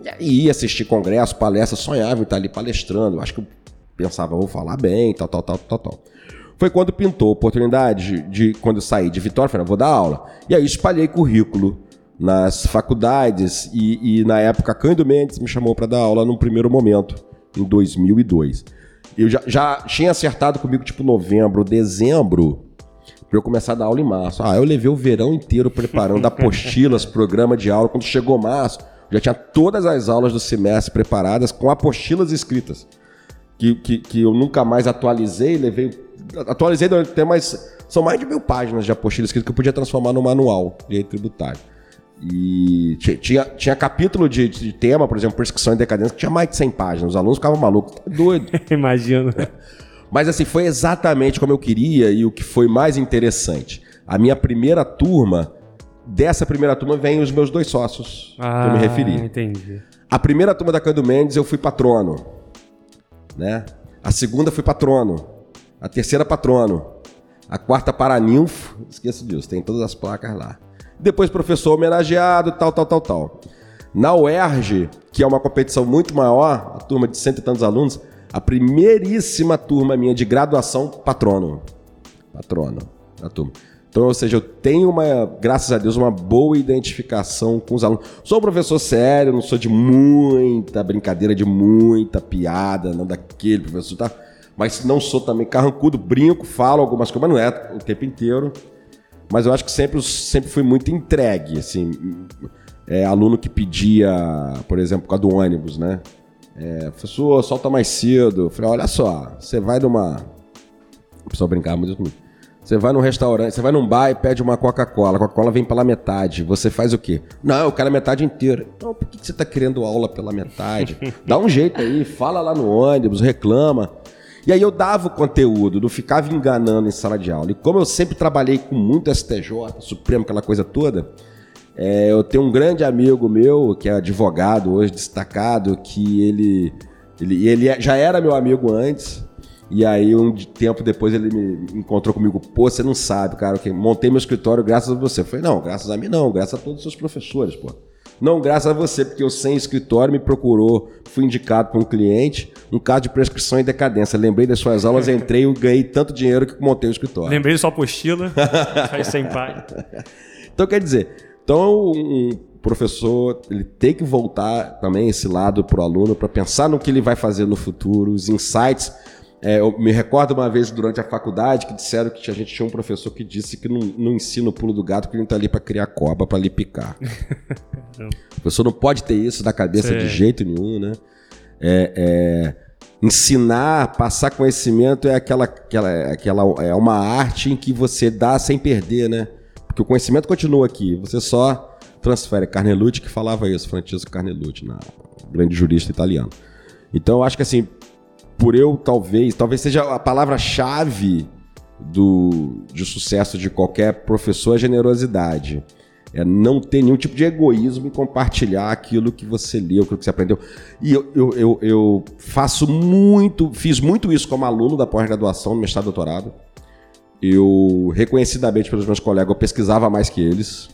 E aí ia assistir congresso, palestra, sonhava em estar ali palestrando. Acho que eu pensava, vou falar bem, tal, tal, tal, tal, tal. Foi quando pintou a oportunidade de, quando eu saí de Vitória, falei, vou dar aula. E aí espalhei currículo nas faculdades e, e na época Cândido Mendes me chamou para dar aula num primeiro momento, em 2002. Eu já, já tinha acertado comigo tipo novembro, dezembro, para eu começar a dar aula em março. Ah, eu levei o verão inteiro preparando *laughs* apostilas, programa de aula. Quando chegou março, já tinha todas as aulas do semestre preparadas com apostilas escritas. Que, que, que eu nunca mais atualizei, levei atualizei durante tempo, mas são mais de mil páginas de apostila escrita que eu podia transformar no manual de direito tributário. E tinha, tinha capítulo de, de, tema, por exemplo, prescrição e decadência, que tinha mais de 100 páginas. Os alunos ficavam malucos, tá doido. *laughs* Imagino. Mas assim, foi exatamente como eu queria e o que foi mais interessante. A minha primeira turma, dessa primeira turma, vem os meus dois sócios ah, que eu me ah, referi. entendi. A primeira turma da Cândido Mendes eu fui patrono. Né? A segunda fui patrono. A terceira, patrono. A quarta, paraninfo. Esqueça disso, tem todas as placas lá. Depois, professor homenageado, tal, tal, tal, tal. Na UERJ, que é uma competição muito maior, a turma de cento e tantos alunos, a primeiríssima turma minha de graduação, patrono. Patrono da turma. Então, ou seja, eu tenho uma, graças a Deus, uma boa identificação com os alunos. Sou um professor sério, não sou de muita brincadeira, de muita piada, não daquele professor, tá? mas não sou também carrancudo, brinco, falo algumas coisas, mas não é o tempo inteiro. Mas eu acho que sempre, sempre fui muito entregue, assim. É, aluno que pedia, por exemplo, por causa do ônibus, né? É, professor, solta mais cedo. Eu falei, olha só, você vai numa. O pessoal brincava muito comigo. Você vai num restaurante, você vai num bar e pede uma Coca-Cola. A Coca-Cola vem pela metade. Você faz o quê? Não, eu quero a metade inteira. Então, por que você está querendo aula pela metade? *laughs* Dá um jeito aí, fala lá no ônibus, reclama. E aí eu dava o conteúdo, não ficava enganando em sala de aula. E como eu sempre trabalhei com muito STJ, Supremo, aquela coisa toda, é, eu tenho um grande amigo meu, que é advogado hoje, destacado, que ele, ele, ele já era meu amigo antes, e aí, um tempo depois, ele me encontrou comigo. Pô, você não sabe, cara, que montei meu escritório graças a você. Eu falei, não, graças a mim não, graças a todos os seus professores, pô. Não, graças a você, porque eu sem escritório me procurou, fui indicado por um cliente, um caso de prescrição e decadência. Lembrei das suas aulas, *laughs* entrei e ganhei tanto dinheiro que montei o escritório. Lembrei de sua apostila, *laughs* faz sem pai. Então, quer dizer, então um professor ele tem que voltar também esse lado para o aluno para pensar no que ele vai fazer no futuro, os insights. É, eu me recordo uma vez durante a faculdade que disseram que a gente tinha um professor que disse que não, não ensina o pulo do gato, que ele não tá ali para criar cobra, para lhe picar. *laughs* o professor não pode ter isso na cabeça Sim. de jeito nenhum, né? É, é, ensinar, passar conhecimento é aquela, aquela, aquela é uma arte em que você dá sem perder, né? Porque o conhecimento continua aqui, você só transfere. Carnelucci que falava isso, Francesco Carnelucci, na grande jurista italiano. Então eu acho que assim, por eu talvez, talvez seja a palavra-chave do de sucesso de qualquer professor é generosidade. É não ter nenhum tipo de egoísmo em compartilhar aquilo que você leu, aquilo que você aprendeu. E eu, eu, eu, eu faço muito, fiz muito isso como aluno da pós-graduação, mestrado doutorado. Eu, reconhecidamente pelos meus colegas, eu pesquisava mais que eles.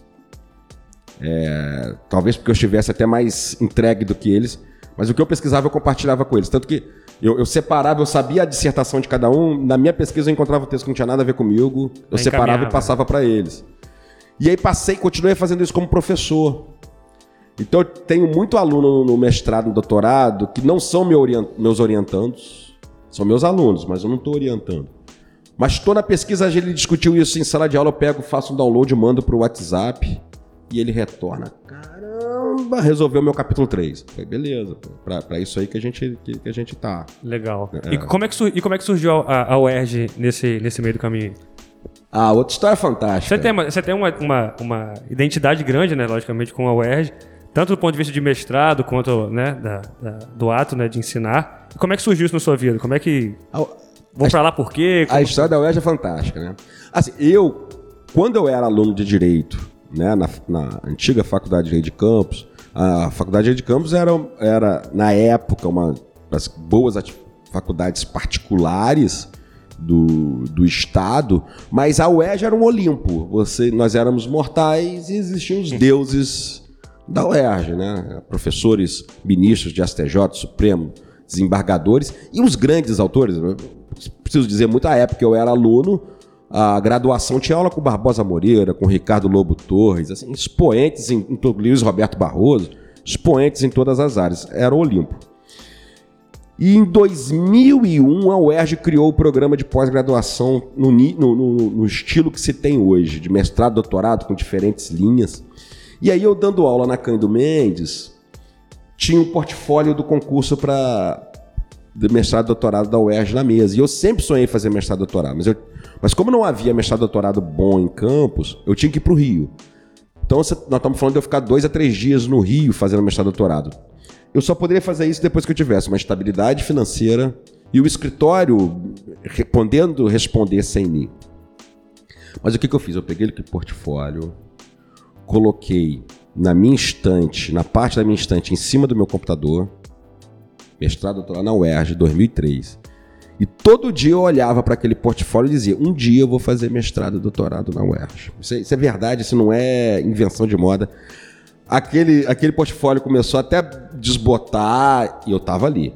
É, talvez porque eu estivesse até mais entregue do que eles. Mas o que eu pesquisava eu compartilhava com eles. Tanto que eu, eu separava, eu sabia a dissertação de cada um. Na minha pesquisa eu encontrava o texto que não tinha nada a ver comigo. Eu separava e passava para eles. E aí passei, continuei fazendo isso como professor. Então eu tenho muito aluno no mestrado, no doutorado, que não são meu orient- meus orientandos, são meus alunos, mas eu não estou orientando. Mas estou na pesquisa, ele discutiu isso em sala de aula, eu pego, faço um download, mando para o WhatsApp e ele retorna. Caramba, resolveu meu capítulo 3. Falei, beleza, para isso aí que a gente, que, que a gente tá. Legal. E, como é que e como é que surgiu a, a UERJ nesse, nesse meio do caminho? Ah, outra história fantástica. Você tem, uma, você tem uma, uma, uma identidade grande, né, logicamente, com a UERJ, tanto do ponto de vista de mestrado quanto né, da, da- do ato né, de ensinar. Como é que surgiu isso na sua vida? Como é que. A- Vou pra lá por quê? A história da UERJ é fantástica, né? Assim, eu, quando eu era aluno de Direito, né, na, na antiga Faculdade de Direito de Campos, a Faculdade de Direito de Campos era, era na época, uma das boas faculdades particulares do, do Estado, mas a UERJ era um Olimpo. Você, nós éramos mortais e existiam os deuses da UERJ, né? Professores, ministros de STJ, Supremo, desembargadores e os grandes autores. Preciso dizer muito, a época eu era aluno, a graduação tinha aula com Barbosa Moreira, com Ricardo Lobo Torres, assim, expoentes em, em Luiz Roberto Barroso, expoentes em todas as áreas. Era o Olimpo. E em 2001 a UERJ criou o programa de pós-graduação no, no- no- no estilo que se tem hoje, de mestrado, doutorado, com diferentes linhas. E aí eu dando aula na Cândido Mendes, tinha um portfólio do concurso para mestrado e doutorado da UERJ na mesa. E eu sempre sonhei em fazer mestrado doutorado, mas, eu, mas como não havia mestrado doutorado bom em campus, eu tinha que ir para o Rio. Então nós estamos falando de eu ficar dois a três dias no Rio fazendo mestrado doutorado. Eu só poderia fazer isso depois que eu tivesse uma estabilidade financeira e o escritório respondendo responder sem mim. Mas o que, que eu fiz? Eu peguei aquele portfólio, coloquei na minha estante, na parte da minha estante, em cima do meu computador, mestrado doutorado na UERJ, 2003. E todo dia eu olhava para aquele portfólio e dizia: um dia eu vou fazer mestrado e doutorado na UERJ. Isso é, isso é verdade, isso não é invenção de moda. Aquele, aquele portfólio começou até a desbotar e eu tava ali.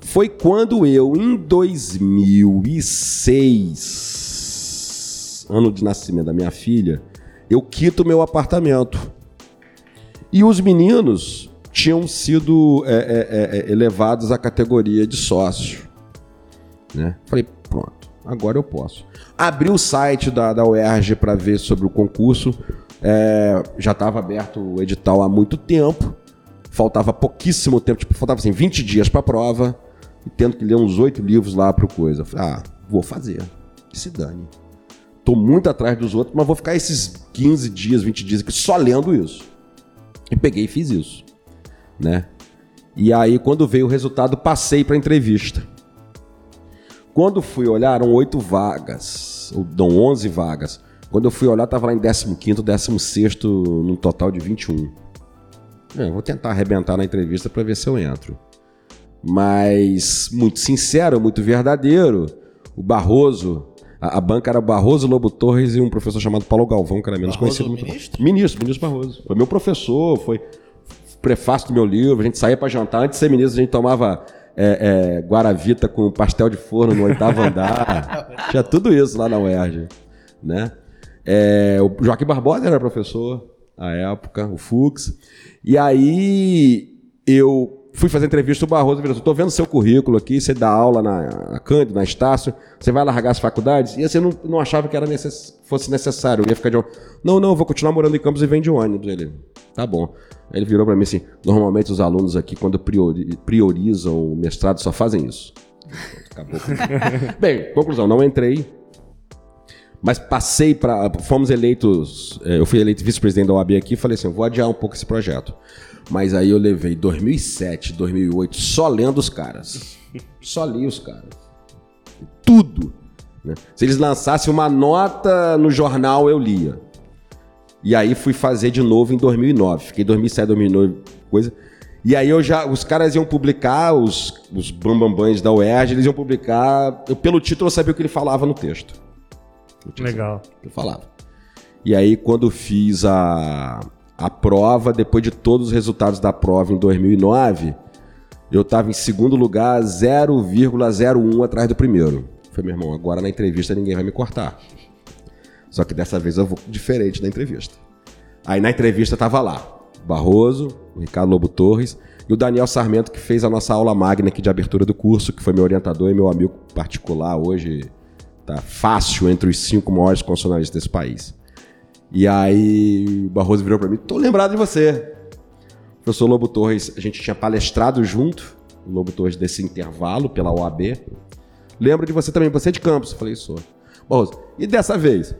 Foi quando eu, em 2006, ano de nascimento da minha filha, eu quito meu apartamento. E os meninos tinham sido é, é, é, elevados à categoria de sócio. Né? Falei, pronto, agora eu posso. Abri o site da, da UERJ para ver sobre o concurso. É, já estava aberto o edital há muito tempo. Faltava pouquíssimo tempo, tipo, faltava assim, 20 dias para a prova. E tendo que ler uns oito livros lá pro coisa. Falei, ah, vou fazer. Que se dane. Tô muito atrás dos outros, mas vou ficar esses 15 dias, 20 dias aqui só lendo isso. E peguei e fiz isso, né? E aí, quando veio o resultado, passei para entrevista. Quando fui olhar, eram oito vagas, ou dão 11 vagas. Quando eu fui olhar, tava lá em 15º, 16º, num total de 21. É, vou tentar arrebentar na entrevista para ver se eu entro. Mas, muito sincero, muito verdadeiro, o Barroso, a, a banca era Barroso, Lobo Torres e um professor chamado Paulo Galvão, que era menos Barroso, conhecido. muito- ministro? Ministro, ministro Barroso. Foi meu professor, foi prefácio do meu livro, a gente saía para jantar. Antes de ser ministro, a gente tomava é, é, Guaravita com pastel de forno no oitavo andar. *laughs* Tinha tudo isso lá na UERJ, né? É, o Joaquim Barbosa era professor à época, o Fux. E aí eu fui fazer entrevista, o Barroso virou, tô vendo seu currículo aqui, você dá aula na, Cândido, na Estácio, você vai largar as faculdades? E assim, não, não achava que era necess, fosse necessário, eu ia ficar de Não, não, eu vou continuar morando em Campos e vem de ônibus. Ele, tá bom. Aí ele virou para mim assim, normalmente os alunos aqui, quando priori, priorizam o mestrado, só fazem isso. Acabou. *laughs* Bem, conclusão, não entrei, mas passei para. Fomos eleitos. é, Eu fui eleito vice-presidente da OAB aqui e falei assim: vou adiar um pouco esse projeto. Mas aí eu levei 2007, 2008 só lendo os caras. *laughs* Só li os caras. Tudo. né? Se eles lançassem uma nota no jornal, eu lia. E aí fui fazer de novo em 2009. Fiquei 2007, 2009, coisa. E aí eu já, os caras iam publicar, os, os bambambãs da UERJ, eles iam publicar. Eu, pelo título eu sabia o que ele falava no texto. Legal. que eu falava. E aí, quando fiz a, a prova, depois de todos os resultados da prova em 2009, eu estava em segundo lugar, 0,01 atrás do primeiro. Falei, meu irmão, agora na entrevista ninguém vai me cortar. Só que dessa vez eu vou diferente da entrevista. Aí na entrevista tava lá, Barroso, o Ricardo Lobo Torres e o Daniel Sarmento, que fez a nossa aula magna aqui de abertura do curso, que foi meu orientador e meu amigo particular hoje, tá fácil entre os cinco maiores constitucionalistas desse país. E aí o Barroso virou para mim, tô lembrado de você. O professor Lobo Torres, a gente tinha palestrado junto, o Lobo Torres desse intervalo pela OAB. Lembro de você também, você é de Campos. Eu falei, sou. Barroso, e dessa vez?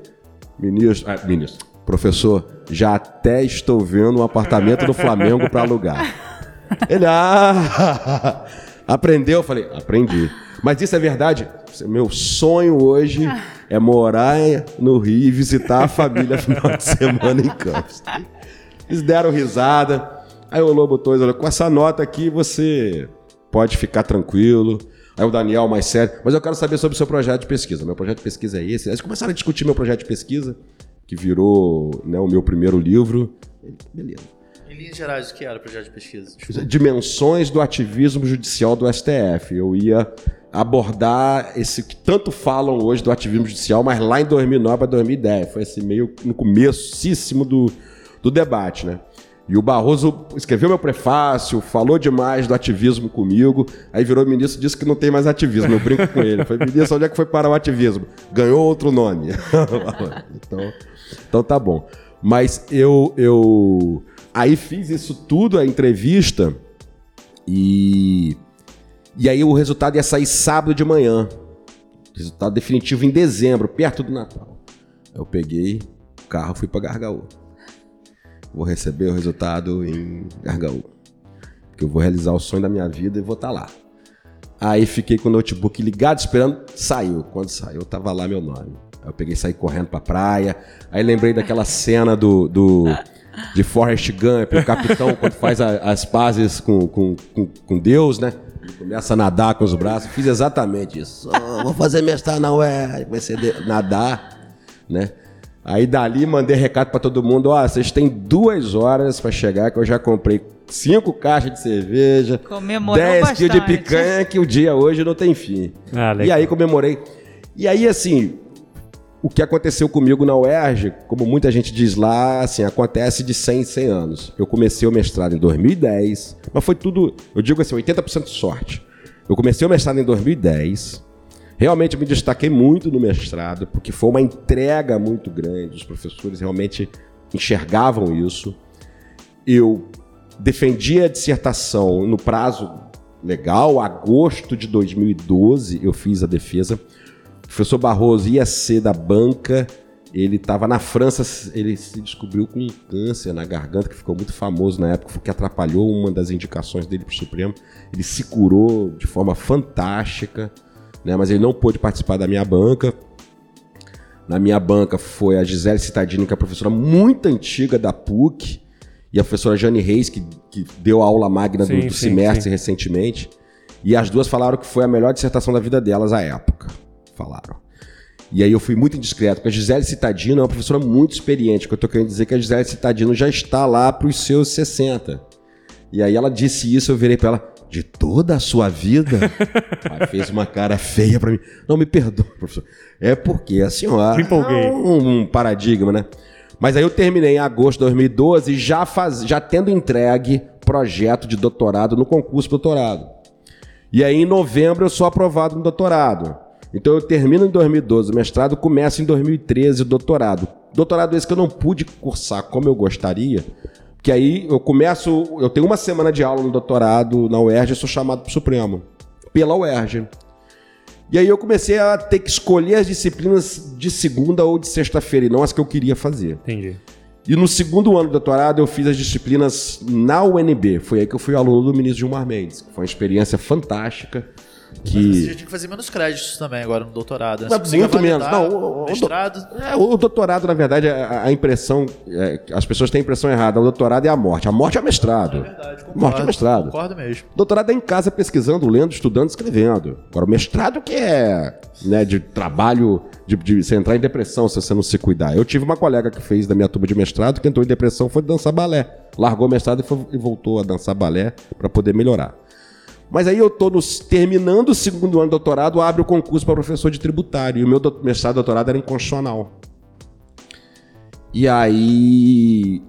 Ministro, ah, ministro, professor, já até estou vendo um apartamento do Flamengo para alugar. Ele, ah, *laughs* aprendeu? Eu falei, aprendi. Mas isso é verdade? Meu sonho hoje é morar no Rio e visitar a família *laughs* final de semana em Campos. Eles deram risada. Aí o Lobo Torres olha, com essa nota aqui você pode ficar tranquilo. Aí o Daniel mais sério, mas eu quero saber sobre o seu projeto de pesquisa. Meu projeto de pesquisa é esse. Aí eles começaram a discutir meu projeto de pesquisa, que virou né, o meu primeiro livro. Beleza. Em linhas gerais, o que era o projeto de pesquisa? Desculpa. Dimensões do ativismo judicial do STF. Eu ia abordar esse que tanto falam hoje do ativismo judicial, mas lá em 2009 a 2010. Foi assim, meio no comecíssimo do, do debate, né? E o Barroso escreveu meu prefácio, falou demais do ativismo comigo, aí virou ministro e disse que não tem mais ativismo. Eu brinco com ele. Foi, ministro, onde é que foi parar o ativismo? Ganhou outro nome. *laughs* então, então tá bom. Mas eu, eu aí fiz isso tudo, a entrevista, e, e aí o resultado ia sair sábado de manhã. Resultado definitivo em dezembro, perto do Natal. Eu peguei o carro fui para Gargaú vou receber o resultado em Gargaú. Que eu vou realizar o sonho da minha vida e vou estar lá. Aí fiquei com o notebook ligado, esperando. Saiu. Quando saiu, tava lá meu nome. Aí eu peguei saí correndo pra praia. Aí lembrei daquela cena do, do de Forrest Gump, o capitão, quando faz a- as pazes com, com, com, com Deus, né? Ele Começa a nadar com os braços. Fiz exatamente isso. Oh, vou fazer mestrado na UER. Comecei a de- nadar, né? Aí dali mandei recado pra todo mundo: ó, vocês têm duas horas pra chegar, que eu já comprei cinco caixas de cerveja, Comemorou 10 quilos de picanha, que o dia hoje não tem fim. Ah, e aí comemorei. E aí, assim, o que aconteceu comigo na UERJ, como muita gente diz lá, assim, acontece de 100 em 100 anos. Eu comecei o mestrado em 2010, mas foi tudo, eu digo assim, 80% sorte. Eu comecei o mestrado em 2010. Realmente me destaquei muito no mestrado, porque foi uma entrega muito grande. Os professores realmente enxergavam isso. Eu defendi a dissertação no prazo legal, agosto de 2012 eu fiz a defesa. O professor Barroso ia ser da banca, ele estava na França, ele se descobriu com um câncer na garganta, que ficou muito famoso na época, que atrapalhou uma das indicações dele para o Supremo. Ele se curou de forma fantástica, né? mas ele não pôde participar da minha banca. Na minha banca foi a Gisele Citadini, que é uma professora muito antiga da PUC, e a professora Jane Reis, que, que deu a aula magna do, Sim, do sim, semestre sim. recentemente. E as duas falaram que foi a melhor dissertação da vida delas à época. Falaram. E aí eu fui muito indiscreto, porque a Gisele Citadino é uma professora muito experiente, que eu tô querendo dizer que a Gisele Citadino já está lá para os seus 60. E aí ela disse isso, eu virei para ela, de toda a sua vida? *laughs* Aí fez uma cara feia para mim. Não, me perdoa, professor. É porque a senhora é um, um paradigma, né? Mas aí eu terminei em agosto de 2012, já, faz, já tendo entregue projeto de doutorado no concurso doutorado. E aí, em novembro, eu sou aprovado no doutorado. Então, eu termino em 2012 o mestrado, começo em 2013 o doutorado. Doutorado esse que eu não pude cursar como eu gostaria, que aí eu começo, eu tenho uma semana de aula no doutorado na UERJ e sou chamado para o Supremo, pela UERJ. E aí eu comecei a ter que escolher as disciplinas de segunda ou de sexta-feira, e não as que eu queria fazer. Entendi. E no segundo ano do doutorado eu fiz as disciplinas na UNB. Foi aí que eu fui aluno do ministro Gilmar Mendes. Foi uma experiência fantástica. Que... Mas você tinha que fazer menos créditos também agora no doutorado. Né? Mas muito menos. Não, o, o, mestrado. É, o doutorado, na verdade, a, a impressão. É, as pessoas têm a impressão errada. O doutorado é a morte. A morte é o mestrado. É verdade, concordo, morte é o mestrado. Concordo mesmo. Doutorado é em casa pesquisando, lendo, estudando, escrevendo. Agora, o mestrado que é né, de trabalho, de, de você entrar em depressão se você não se cuidar. Eu tive uma colega que fez da minha turma de mestrado que entrou em depressão foi dançar balé. Largou o mestrado e, foi, e voltou a dançar balé para poder melhorar. Mas aí eu estou terminando o segundo ano de doutorado, abre o concurso para professor de tributário. E o meu do, mestrado e doutorado era em constitucional. E aí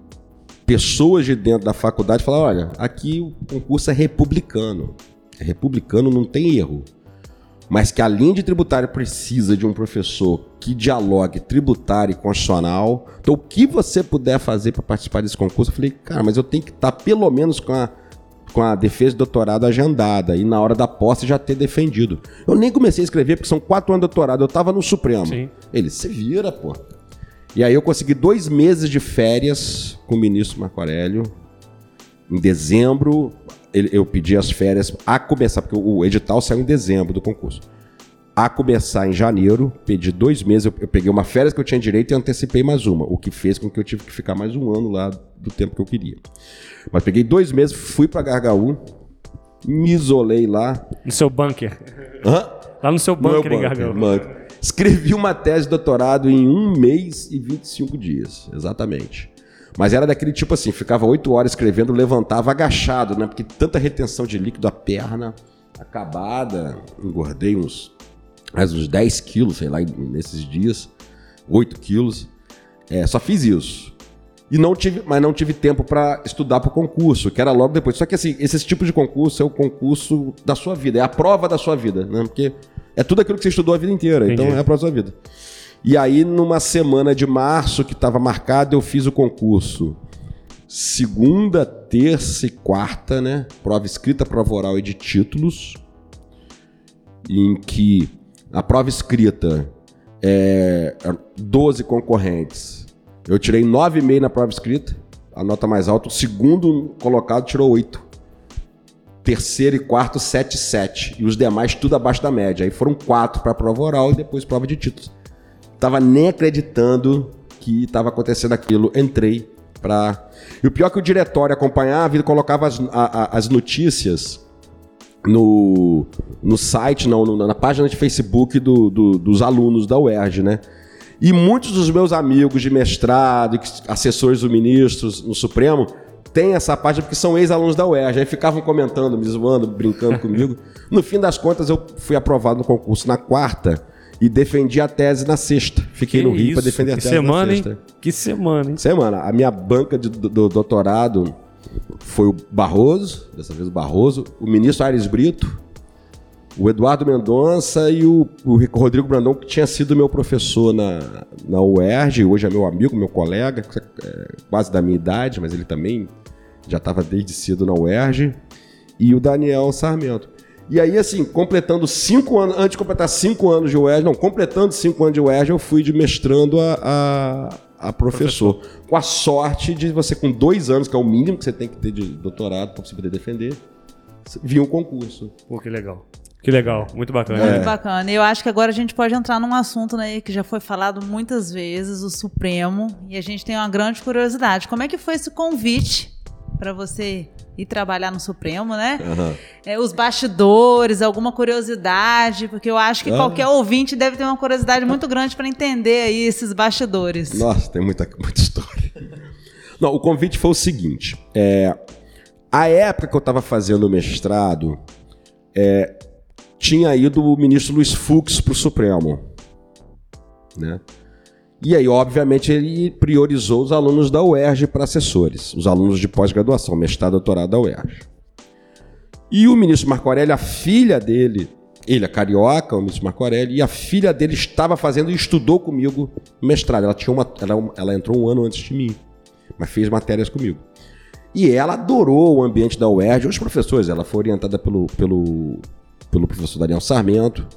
pessoas de dentro da faculdade falaram: olha, aqui o concurso é republicano. É republicano, não tem erro. Mas que a linha de tributário precisa de um professor que dialogue tributário e constitucional. Então, o que você puder fazer para participar desse concurso, eu falei, cara, mas eu tenho que estar tá pelo menos com a com a defesa de doutorado agendada e na hora da posse já ter defendido. Eu nem comecei a escrever porque são quatro anos de doutorado, eu tava no Supremo. Sim. Ele, se vira, pô. E aí eu consegui dois meses de férias com o ministro Marco Aurélio. Em dezembro, ele, eu pedi as férias a começar, porque o edital saiu em dezembro do concurso. A começar em janeiro, pedi dois meses, eu, peguei uma férias que eu tinha direito e antecipei mais uma, o que fez com que eu tive que ficar mais um ano lá do tempo que eu queria. Mas peguei dois meses, fui para Gargaú, me isolei lá. No seu bunker. Hã? Lá no seu bunker, no em Gargaú. Bunker. Escrevi uma tese de doutorado em um mês e 25 dias, exatamente. Mas era daquele tipo assim, ficava oito horas escrevendo, levantava agachado, né? Porque tanta retenção de líquido, a perna acabada, engordei uns, mais uns 10 quilos, sei lá, nesses dias, 8 quilos. É, só fiz isso. E não tive, mas não tive tempo para estudar para o concurso, que era logo depois. Só que assim, esse tipo de concurso é o concurso da sua vida, é a prova da sua vida, né? Porque é tudo aquilo que você estudou a vida inteira, Entendi. então é a prova da sua vida. E aí, numa semana de março que estava marcado, eu fiz o concurso. Segunda, terça e quarta, né? Prova escrita, prova oral e de títulos. Em que a prova escrita é 12 concorrentes eu tirei 9,5 na prova escrita, a nota mais alta. O segundo colocado tirou 8. Terceiro e quarto, 7,7. E os demais tudo abaixo da média. Aí foram quatro para a prova oral e depois prova de títulos. Tava nem acreditando que estava acontecendo aquilo. Entrei para. E o pior é que o diretório acompanhava e colocava as, a, as notícias no, no site, não, na página de Facebook do, do, dos alunos da UERJ, né? E muitos dos meus amigos de mestrado, assessores do ministro no Supremo, têm essa página porque são ex-alunos da UERJ. Aí ficavam comentando, me zoando, brincando comigo. *laughs* No fim das contas, eu fui aprovado no concurso na quarta e defendi a tese na sexta. Fiquei que no Rio para defender a tese semana, na sexta. Hein? Que semana, hein? Semana. A minha banca de, do, do doutorado foi o Barroso, dessa vez o Barroso, o ministro Aires Brito, o Eduardo Mendonça e o, o Rodrigo Brandão, que tinha sido meu professor na, na UERJ, hoje é meu amigo, meu colega, é, quase da minha idade, mas ele também já estava desde cedo na UERJ, e o Daniel Sarmento. E aí, assim, completando cinco anos, antes de completar cinco anos de UERJ, não, completando cinco anos de UERJ, eu fui de mestrando a, a, a professor. professor. Com a sorte de você, com dois anos, que é o mínimo que você tem que ter de doutorado para você poder defender, vir um concurso. Pô, que legal. Que legal, muito bacana. Muito é. bacana. Eu acho que agora a gente pode entrar num assunto né, que já foi falado muitas vezes, o Supremo, e a gente tem uma grande curiosidade. Como é que foi esse convite para você ir trabalhar no Supremo, né? Uhum. É, os bastidores, alguma curiosidade, porque eu acho que uhum. qualquer ouvinte deve ter uma curiosidade muito grande para entender aí esses bastidores. Nossa, tem muita, *laughs* muita história. Não, o convite foi o seguinte: é, a época que eu estava fazendo o mestrado, é, tinha ido o ministro Luiz Fux para o Supremo. Né? E aí, obviamente, ele priorizou os alunos da UERJ para assessores, os alunos de pós-graduação, mestrado, doutorado da UERJ. E o ministro Marco Aurélio, a filha dele, ele é carioca, o ministro Marco Aurélio, e a filha dele estava fazendo e estudou comigo mestrado. Ela, tinha uma, ela, ela entrou um ano antes de mim, mas fez matérias comigo. E ela adorou o ambiente da UERJ, os professores, ela foi orientada pelo, pelo, pelo professor Daniel Sarmento.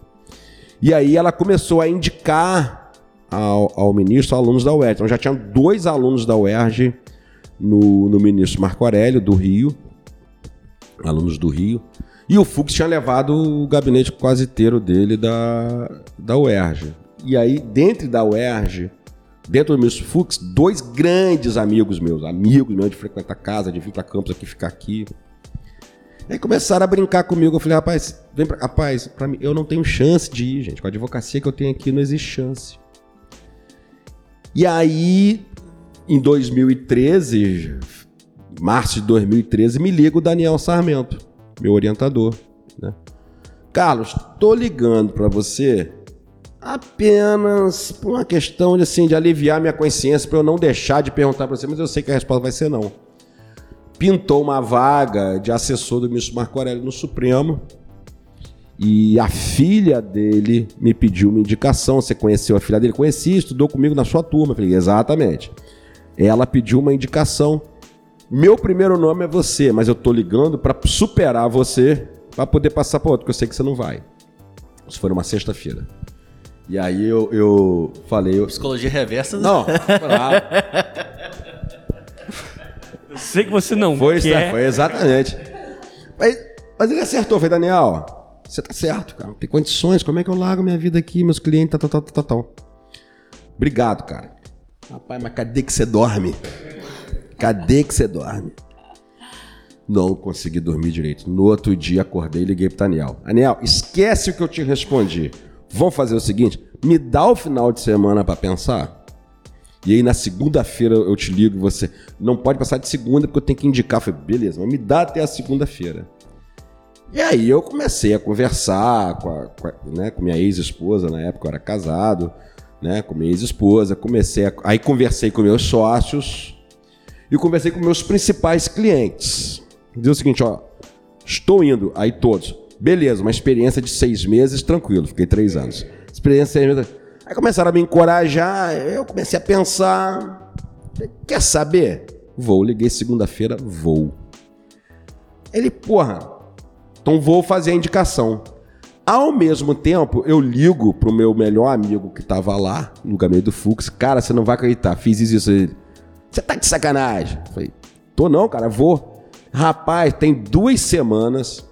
E aí ela começou a indicar ao, ao ministro alunos da UERJ. Então já tinha dois alunos da UERJ no, no ministro Marco Aurélio, do Rio, alunos do Rio. E o Fux tinha levado o gabinete quase inteiro dele da, da UERJ. E aí, dentro da UERJ, dentro do ministro Fux, dois grandes amigos meus, amigos meus de frequentar casa, de vir para campus aqui, ficar aqui. Aí começaram a brincar comigo. Eu falei, rapaz, vem pra, rapaz, pra mim, eu não tenho chance de ir, gente. Com a advocacia que eu tenho aqui, não existe chance. E aí, em 2013, março de 2013, me liga o Daniel Sarmento, meu orientador. Né? Carlos, tô ligando para você apenas por uma questão de, assim, de aliviar minha consciência para eu não deixar de perguntar para você, mas eu sei que a resposta vai ser não. Pintou uma vaga de assessor do ministro Marco Aurélio no Supremo e a filha dele me pediu uma indicação. Você conheceu a filha dele? Conheci, estudou comigo na sua turma. Eu falei, exatamente. Ela pediu uma indicação. Meu primeiro nome é você, mas eu tô ligando para superar você para poder passar para outro, porque eu sei que você não vai. Isso foi numa sexta-feira. E aí eu, eu falei. Eu... Psicologia reversa. Não, claro. Eu sei que você não Foi, quer. foi exatamente. Mas, mas ele acertou, foi Daniel. Você tá certo, cara. Tem condições. Como é que eu largo minha vida aqui, meus clientes, tal, tal, tal, tal. Obrigado, cara. Rapaz, mas cadê que você dorme? Cadê que você dorme? Não consegui dormir direito. No outro dia acordei e liguei pro Daniel. Daniel, esquece o que eu te respondi. Vamos fazer o seguinte: me dá o final de semana para pensar. E aí na segunda-feira eu te ligo e você não pode passar de segunda porque eu tenho que indicar. Eu falei, beleza, mas me dá até a segunda-feira. E aí eu comecei a conversar com, a, com, a, né, com minha ex-esposa, na época eu era casado, né, com minha ex-esposa, comecei a, aí conversei com meus sócios e conversei com meus principais clientes. Diz o seguinte, ó, estou indo, aí todos, beleza, uma experiência de seis meses, tranquilo, fiquei três anos. Experiência de seis meses. Aí começaram a me encorajar, eu comecei a pensar, quer saber? Vou, liguei segunda-feira, vou. Ele, porra, então vou fazer a indicação. Ao mesmo tempo, eu ligo pro meu melhor amigo que tava lá, no gabinete do Fux. Cara, você não vai acreditar, fiz isso. Ele, você tá de sacanagem? Falei, tô não, cara, vou. Rapaz, tem duas semanas.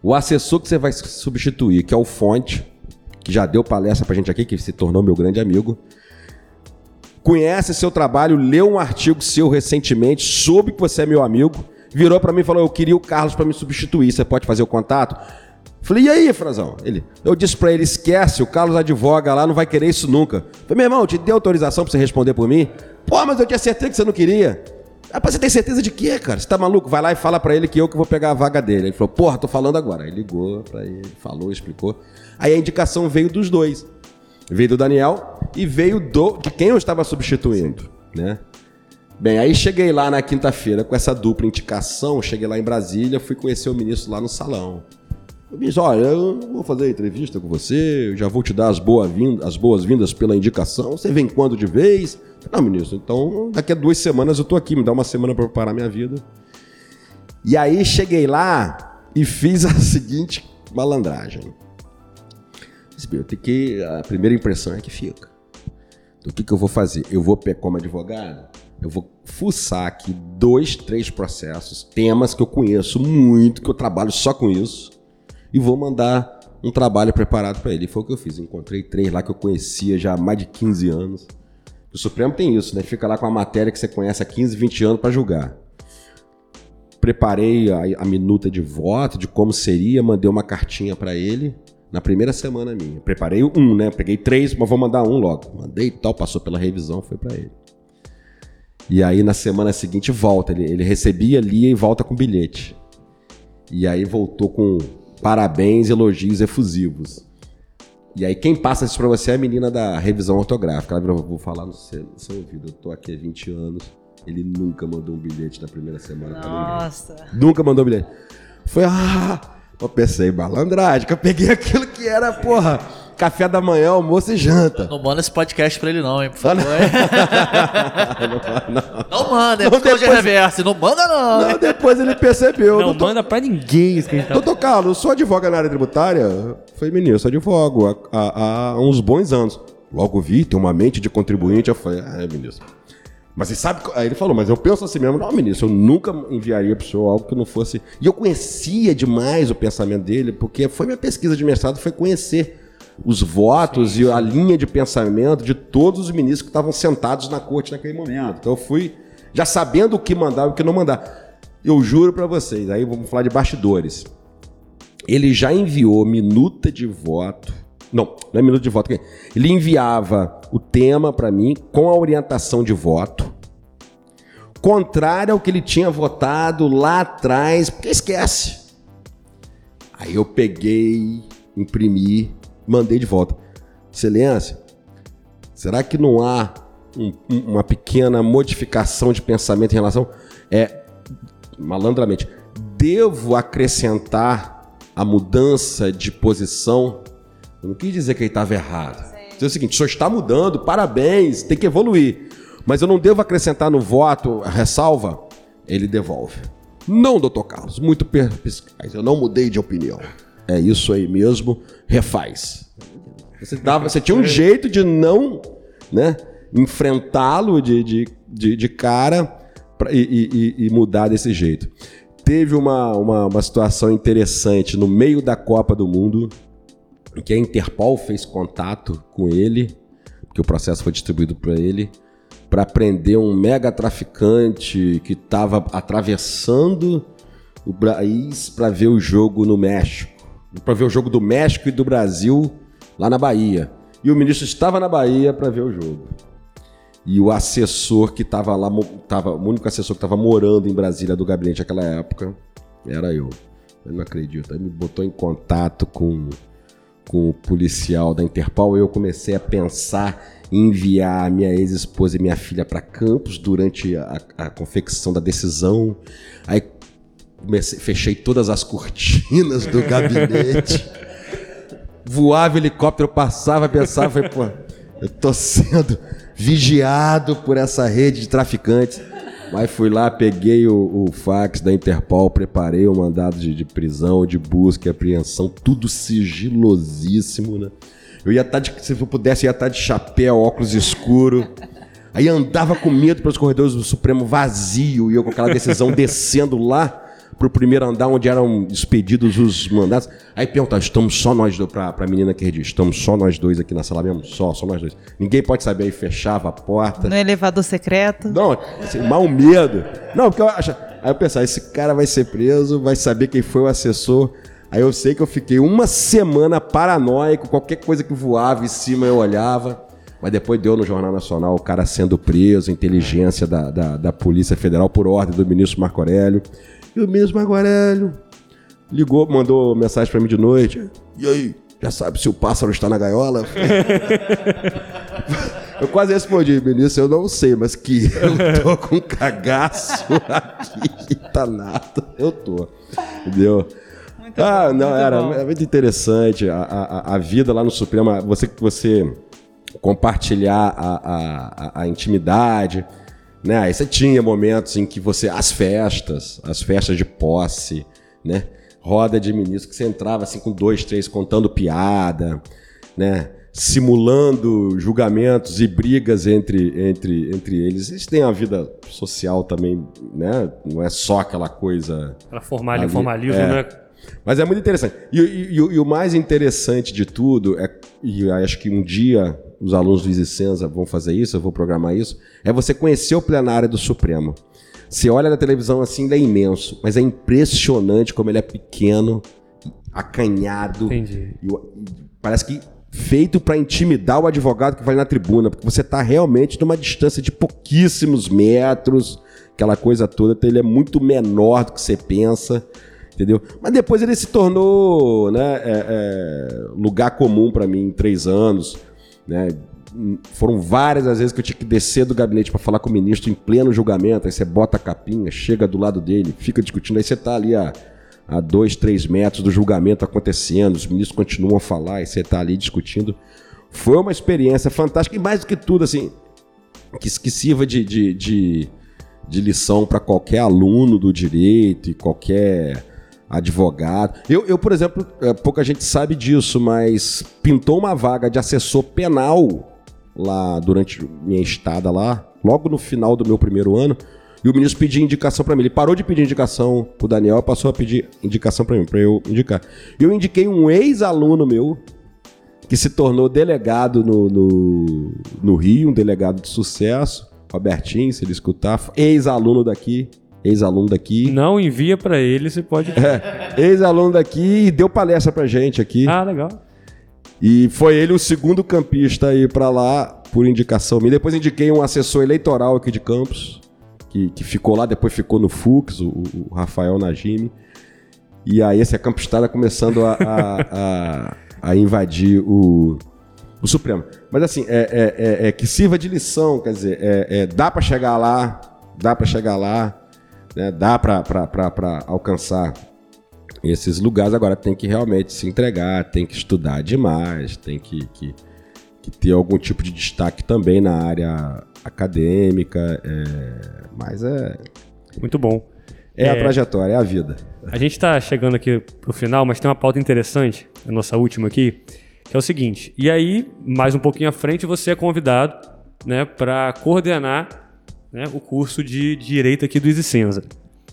O assessor que você vai substituir, que é o Fonte, que já deu palestra pra gente aqui, que se tornou meu grande amigo. Conhece seu trabalho, leu um artigo seu recentemente, soube que você é meu amigo virou para mim e falou: Eu queria o Carlos para me substituir, você pode fazer o contato? Falei, e aí, Franzão? Ele, eu disse para ele: esquece, o Carlos advoga lá, não vai querer isso nunca. Falei, meu irmão, te dei autorização para você responder por mim? Pô, mas eu tinha certeza que você não queria. Rapaz, você tem certeza de quê, cara? Você tá maluco? Vai lá e fala para ele que eu que vou pegar a vaga dele. Ele falou, porra, tô falando agora. Aí ligou pra ele, falou, explicou. Aí a indicação veio dos dois. Veio do Daniel e veio do, de quem eu estava substituindo, né? Bem, aí cheguei lá na quinta-feira com essa dupla indicação, cheguei lá em Brasília, fui conhecer o ministro lá no salão. O ministro, olha, eu vou fazer entrevista com você, já vou te dar as boas-vindas boas pela indicação. Você vem quando de vez? Não, ministro, então daqui a duas semanas eu tô aqui, me dá uma semana para preparar minha vida. E aí cheguei lá e fiz a *laughs* seguinte malandragem. Eu tenho que. A primeira impressão é que fica. Então, o que, que eu vou fazer? Eu vou, como advogado, eu vou fuçar aqui dois, três processos, temas que eu conheço muito, que eu trabalho só com isso, e vou mandar um trabalho preparado para ele. E foi o que eu fiz. Encontrei três lá que eu conhecia já há mais de 15 anos. O Supremo tem isso, né? Fica lá com a matéria que você conhece há 15, 20 anos para julgar. Preparei a, a, minuta de voto, de como seria, mandei uma cartinha para ele na primeira semana minha. Preparei um, né? Peguei três, mas vou mandar um logo. Mandei e tal, passou pela revisão, foi para ele. E aí na semana seguinte volta. Ele, ele recebia, lia e volta com bilhete. E aí voltou com parabéns, elogios efusivos. E aí quem passa isso pra você é a menina da revisão ortográfica. Ela virou, vou falar no seu, no seu ouvido, eu tô aqui há 20 anos. Ele nunca mandou um bilhete na primeira semana pra ninguém. Nossa. Nunca mandou um bilhete. Foi, ah, eu pensei, malandragem, que eu peguei *laughs* aquilo que era, porra, café da manhã, almoço e janta. Não manda esse podcast pra ele não, hein, por favor. não, não. *laughs* Não manda, é Não, psicologia depois- reversa. Não manda não. Não, depois ele percebeu. Não doutor, manda pra ninguém isso que a gente tá... doutor Carlos, eu sou advogado na área tributária? Foi menino, eu sou advogo há, há- há uns bons anos. Logo vi, tem uma mente de contribuinte. Eu falei, ah, é, ministro. Mas você sabe. Aí ele falou, mas eu penso assim mesmo. Não, ministro, eu nunca enviaria pro senhor algo que não fosse. E eu conhecia demais o pensamento dele, porque foi minha pesquisa de mestrado, foi conhecer os votos e a linha de pensamento de todos os ministros que estavam sentados na corte naquele momento. Então eu fui já sabendo o que mandar e o que não mandar. Eu juro pra vocês, aí vamos falar de bastidores. Ele já enviou minuta de voto. Não, não é minuta de voto. Ele enviava o tema pra mim com a orientação de voto, contrária ao que ele tinha votado lá atrás, porque esquece. Aí eu peguei, imprimi, mandei de volta. Excelência, será que não há um- um- uma pequena modificação de pensamento em relação. É, malandramente, devo acrescentar a mudança de posição? Eu não quis dizer que ele estava errado. Dizer o seguinte, o senhor está mudando, parabéns, tem que evoluir. Mas eu não devo acrescentar no voto ressalva? Ele devolve. Não, doutor Carlos, muito per- perspicaz, eu não mudei de opinião. É isso aí mesmo, refaz. Você, dava, você tinha um jeito de não né, enfrentá-lo de, de, de, de cara pra- e, e- e mudar desse jeito. Teve uma, uma, uma situação interessante no meio da Copa do Mundo, em que a Interpol fez contato com ele, porque o processo foi distribuído para ele, para prender um mega traficante que estava atravessando o país para ver o jogo no México, para ver o jogo do México e do Brasil lá na Bahia. E o ministro estava na Bahia para ver o jogo. E o assessor que estava lá, tava, o único assessor que estava morando em Brasília do gabinete naquela época, era eu. Eu não acredito. Aí me botou em contato com, com o policial da Interpol e eu comecei a pensar em enviar a minha ex-esposa e minha filha para Campos durante a, a confecção da decisão. Aí comecei, fechei todas as cortinas do gabinete. *laughs* Voava helicóptero, passava, pensava, falei, pô, eu tô sendo vigiado por essa rede de traficantes. Mas fui lá, peguei o, o fax da Interpol, preparei o mandado de, de prisão, de busca e apreensão, tudo sigilosíssimo, né? Eu ia estar de, se eu pudesse, ia estar de chapéu, óculos escuro. Aí andava com medo pelos corredores do Supremo vazio e eu com aquela decisão descendo lá pro primeiro andar onde eram expedidos os mandatos. Aí perguntava, estamos só nós dois, pra, pra menina que redigiu, estamos só nós dois aqui na sala mesmo? Só, só nós dois. Ninguém pode saber, aí fechava a porta. No elevador secreto. Não, assim, mal medo. Não, porque eu acho. Aí eu pensava, esse cara vai ser preso, vai saber quem foi o assessor. Aí eu sei que eu fiquei uma semana paranoico, qualquer coisa que voava em cima eu olhava. Mas depois deu no Jornal Nacional o cara sendo preso, inteligência da, da, da Polícia Federal por ordem do ministro Marco Aurélio. E o Marco Aurélio ligou, mandou mensagem pra mim de noite. E aí, já sabe se o pássaro está na gaiola? *laughs* Eu quase respondi, ministro, eu não sei, mas que eu tô com um cagaço aqui, tá nada. Eu tô. Entendeu? ah, não, era, bom. era muito interessante. A, a, a vida lá no Supremo, você, você compartilhar a, a, a intimidade. Né? Aí você tinha momentos em que você. As festas, as festas de posse, né? Roda de ministro que você entrava assim com dois, três contando piada, né? Simulando julgamentos e brigas entre, entre, entre eles. Eles têm a vida social também, né? Não é só aquela coisa. Formar Ali, formalismo, é. né? Mas é muito interessante. E, e- e o- e o mais interessante de tudo, é, e acho que um dia os alunos do Isicenza vão fazer isso, eu vou programar isso, é você conhecer o plenário do Supremo. Você olha na televisão assim, ele é imenso, mas é impressionante como ele é pequeno, acanhado. Entendi. E e parece que feito para intimidar o advogado que vai na tribuna, porque você está realmente numa distância de pouquíssimos metros, aquela coisa toda, então ele é muito menor do que você pensa. entendeu? Mas depois ele se tornou né, é, é, lugar comum para mim em três anos, né? Foram várias as vezes que eu tinha que descer do gabinete para falar com o ministro em pleno julgamento. Aí você bota a capinha, chega do lado dele, fica discutindo. Aí você tá ali a, a dois, três metros do julgamento acontecendo, os ministros continuam a falar e você tá ali discutindo. Foi uma experiência fantástica e mais do que tudo, assim, que, que sirva de, de, de, de lição para qualquer aluno do direito e qualquer advogado. Eu, eu, por exemplo, é, pouca gente sabe disso, mas pintou uma vaga de assessor penal lá durante minha estada lá, logo no final do meu primeiro ano, e o ministro pediu indicação para mim. Ele parou de pedir indicação pro Daniel passou a pedir indicação para mim, para eu indicar. E eu indiquei um ex-aluno meu que se tornou delegado no, no, no, Rio, um delegado de sucesso, Robertinho, se ele escutar, ex-aluno daqui, ex-aluno daqui. Não envia para ele, você pode. É, ex-aluno daqui e deu palestra pra gente aqui. Ah, legal. E foi ele o segundo campista aí para lá por indicação minha. Depois indiquei um assessor eleitoral aqui de Campos, que, que ficou lá, depois ficou no Fux, o, o Rafael Najimi. E aí essa campistada começando a, a, a, a, invadir o, o Supremo. Mas assim, é, é, é, é que sirva de lição, quer dizer, é, é dá para chegar lá, dá para chegar lá, né, dá para alcançar esses lugares. Agora tem que realmente se entregar, tem que estudar demais, tem que, que, que ter algum tipo de destaque também na área acadêmica. É, mas é. Muito bom. É, é, a trajetória, é a vida. A gente está chegando aqui pro final, mas tem uma pauta interessante, a nossa última aqui, que é o seguinte. E aí, mais um pouquinho à frente, você é convidado né, para coordenar né, o curso de Direito aqui do Isicenza.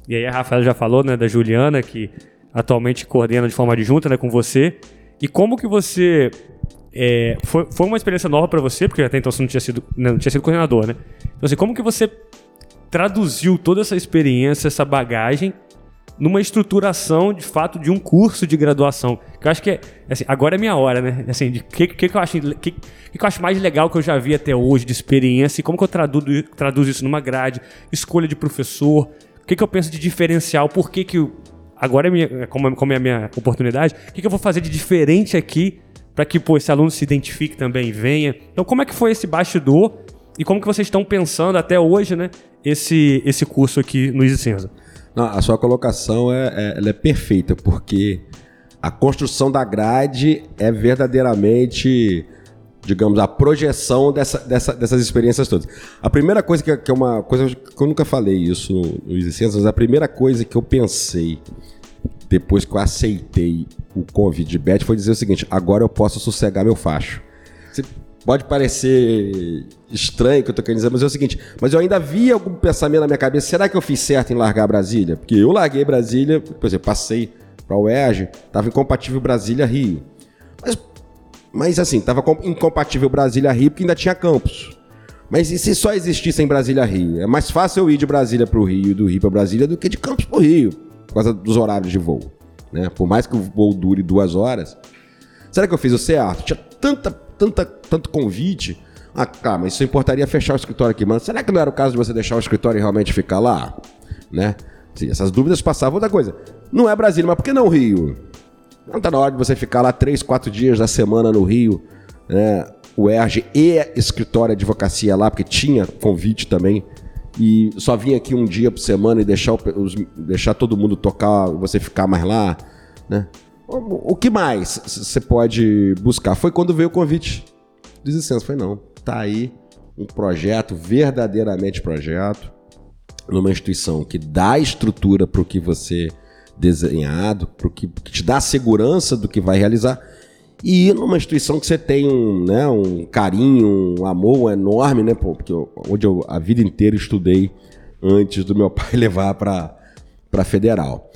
E aí a Rafaela já falou né, da Juliana, que atualmente coordena de forma adjunta né, com você. E como que você... É, foi, foi uma experiência nova para você, porque até então você não tinha sido, né, não tinha sido coordenador, né? Então assim, como que você traduziu toda essa experiência, essa bagagem numa estruturação de fato de um curso de graduação. Que eu acho que é, assim, agora é minha hora, né? Assim, de que, que, que eu acho que, que, eu acho mais legal que eu já vi até hoje de experiência e como que eu traduzo, traduzo isso numa grade, escolha de professor, o que, que eu penso de diferencial, por que que agora é minha, como, como é a minha oportunidade, o que, que eu vou fazer de diferente aqui para que pô, esse aluno se identifique também e venha. Então, como é que foi esse bastidor e como que vocês estão pensando até hoje, né, esse, esse curso aqui no Easy? Não, a sua colocação é, é, é perfeita, porque a construção da grade é verdadeiramente, digamos, a projeção dessa, dessa, dessas experiências todas. A primeira coisa que, que, é uma coisa que eu nunca falei isso no, no mas a primeira coisa que eu pensei depois que eu aceitei o convite de Beth foi dizer o seguinte: agora eu posso sossegar meu facho. Pode parecer estranho que eu tô querendo dizer, mas é o seguinte, mas eu ainda vi algum pensamento na minha cabeça, será que eu fiz certo em largar Brasília? Porque eu larguei Brasília, por exemplo, passei para o UERJ, estava incompatível Brasília-Rio. Mas, mas assim, estava incompatível Brasília-Rio porque ainda tinha campus. Mas e se só existisse em Brasília-Rio? É mais fácil eu ir de Brasília para o Rio do Rio para Brasília do que de Campos para o Rio, por causa dos horários de voo. Né? Por mais que o voo dure duas horas. Será que eu fiz o certo? Tinha tanta tanta, tanto convite. Ah, cara, mas isso importaria fechar o escritório aqui, mano. Será que não era o caso de você deixar o escritório e realmente ficar lá? Né? Sim, essas dúvidas passavam. Outra coisa, não é Brasília, mas por que não Rio? Não tá na hora de você ficar lá três, quatro dias da semana no Rio, né? O ERG e escritório de advocacia lá, porque tinha convite também. E só vinha aqui um dia por semana e deixar, os, deixar todo mundo tocar, você ficar mais lá, né? O, que mais você pode buscar? Foi quando veio o convite do licença. Foi não. Tá aí um projeto, verdadeiramente projeto, numa instituição que dá estrutura para o que você desenhado, pro que, que te dá segurança do que vai realizar. E numa instituição que você tem um, né, um carinho, um amor enorme, né? Porque eu, onde eu a vida inteira estudei antes do meu *laughs* pai levar para a federal.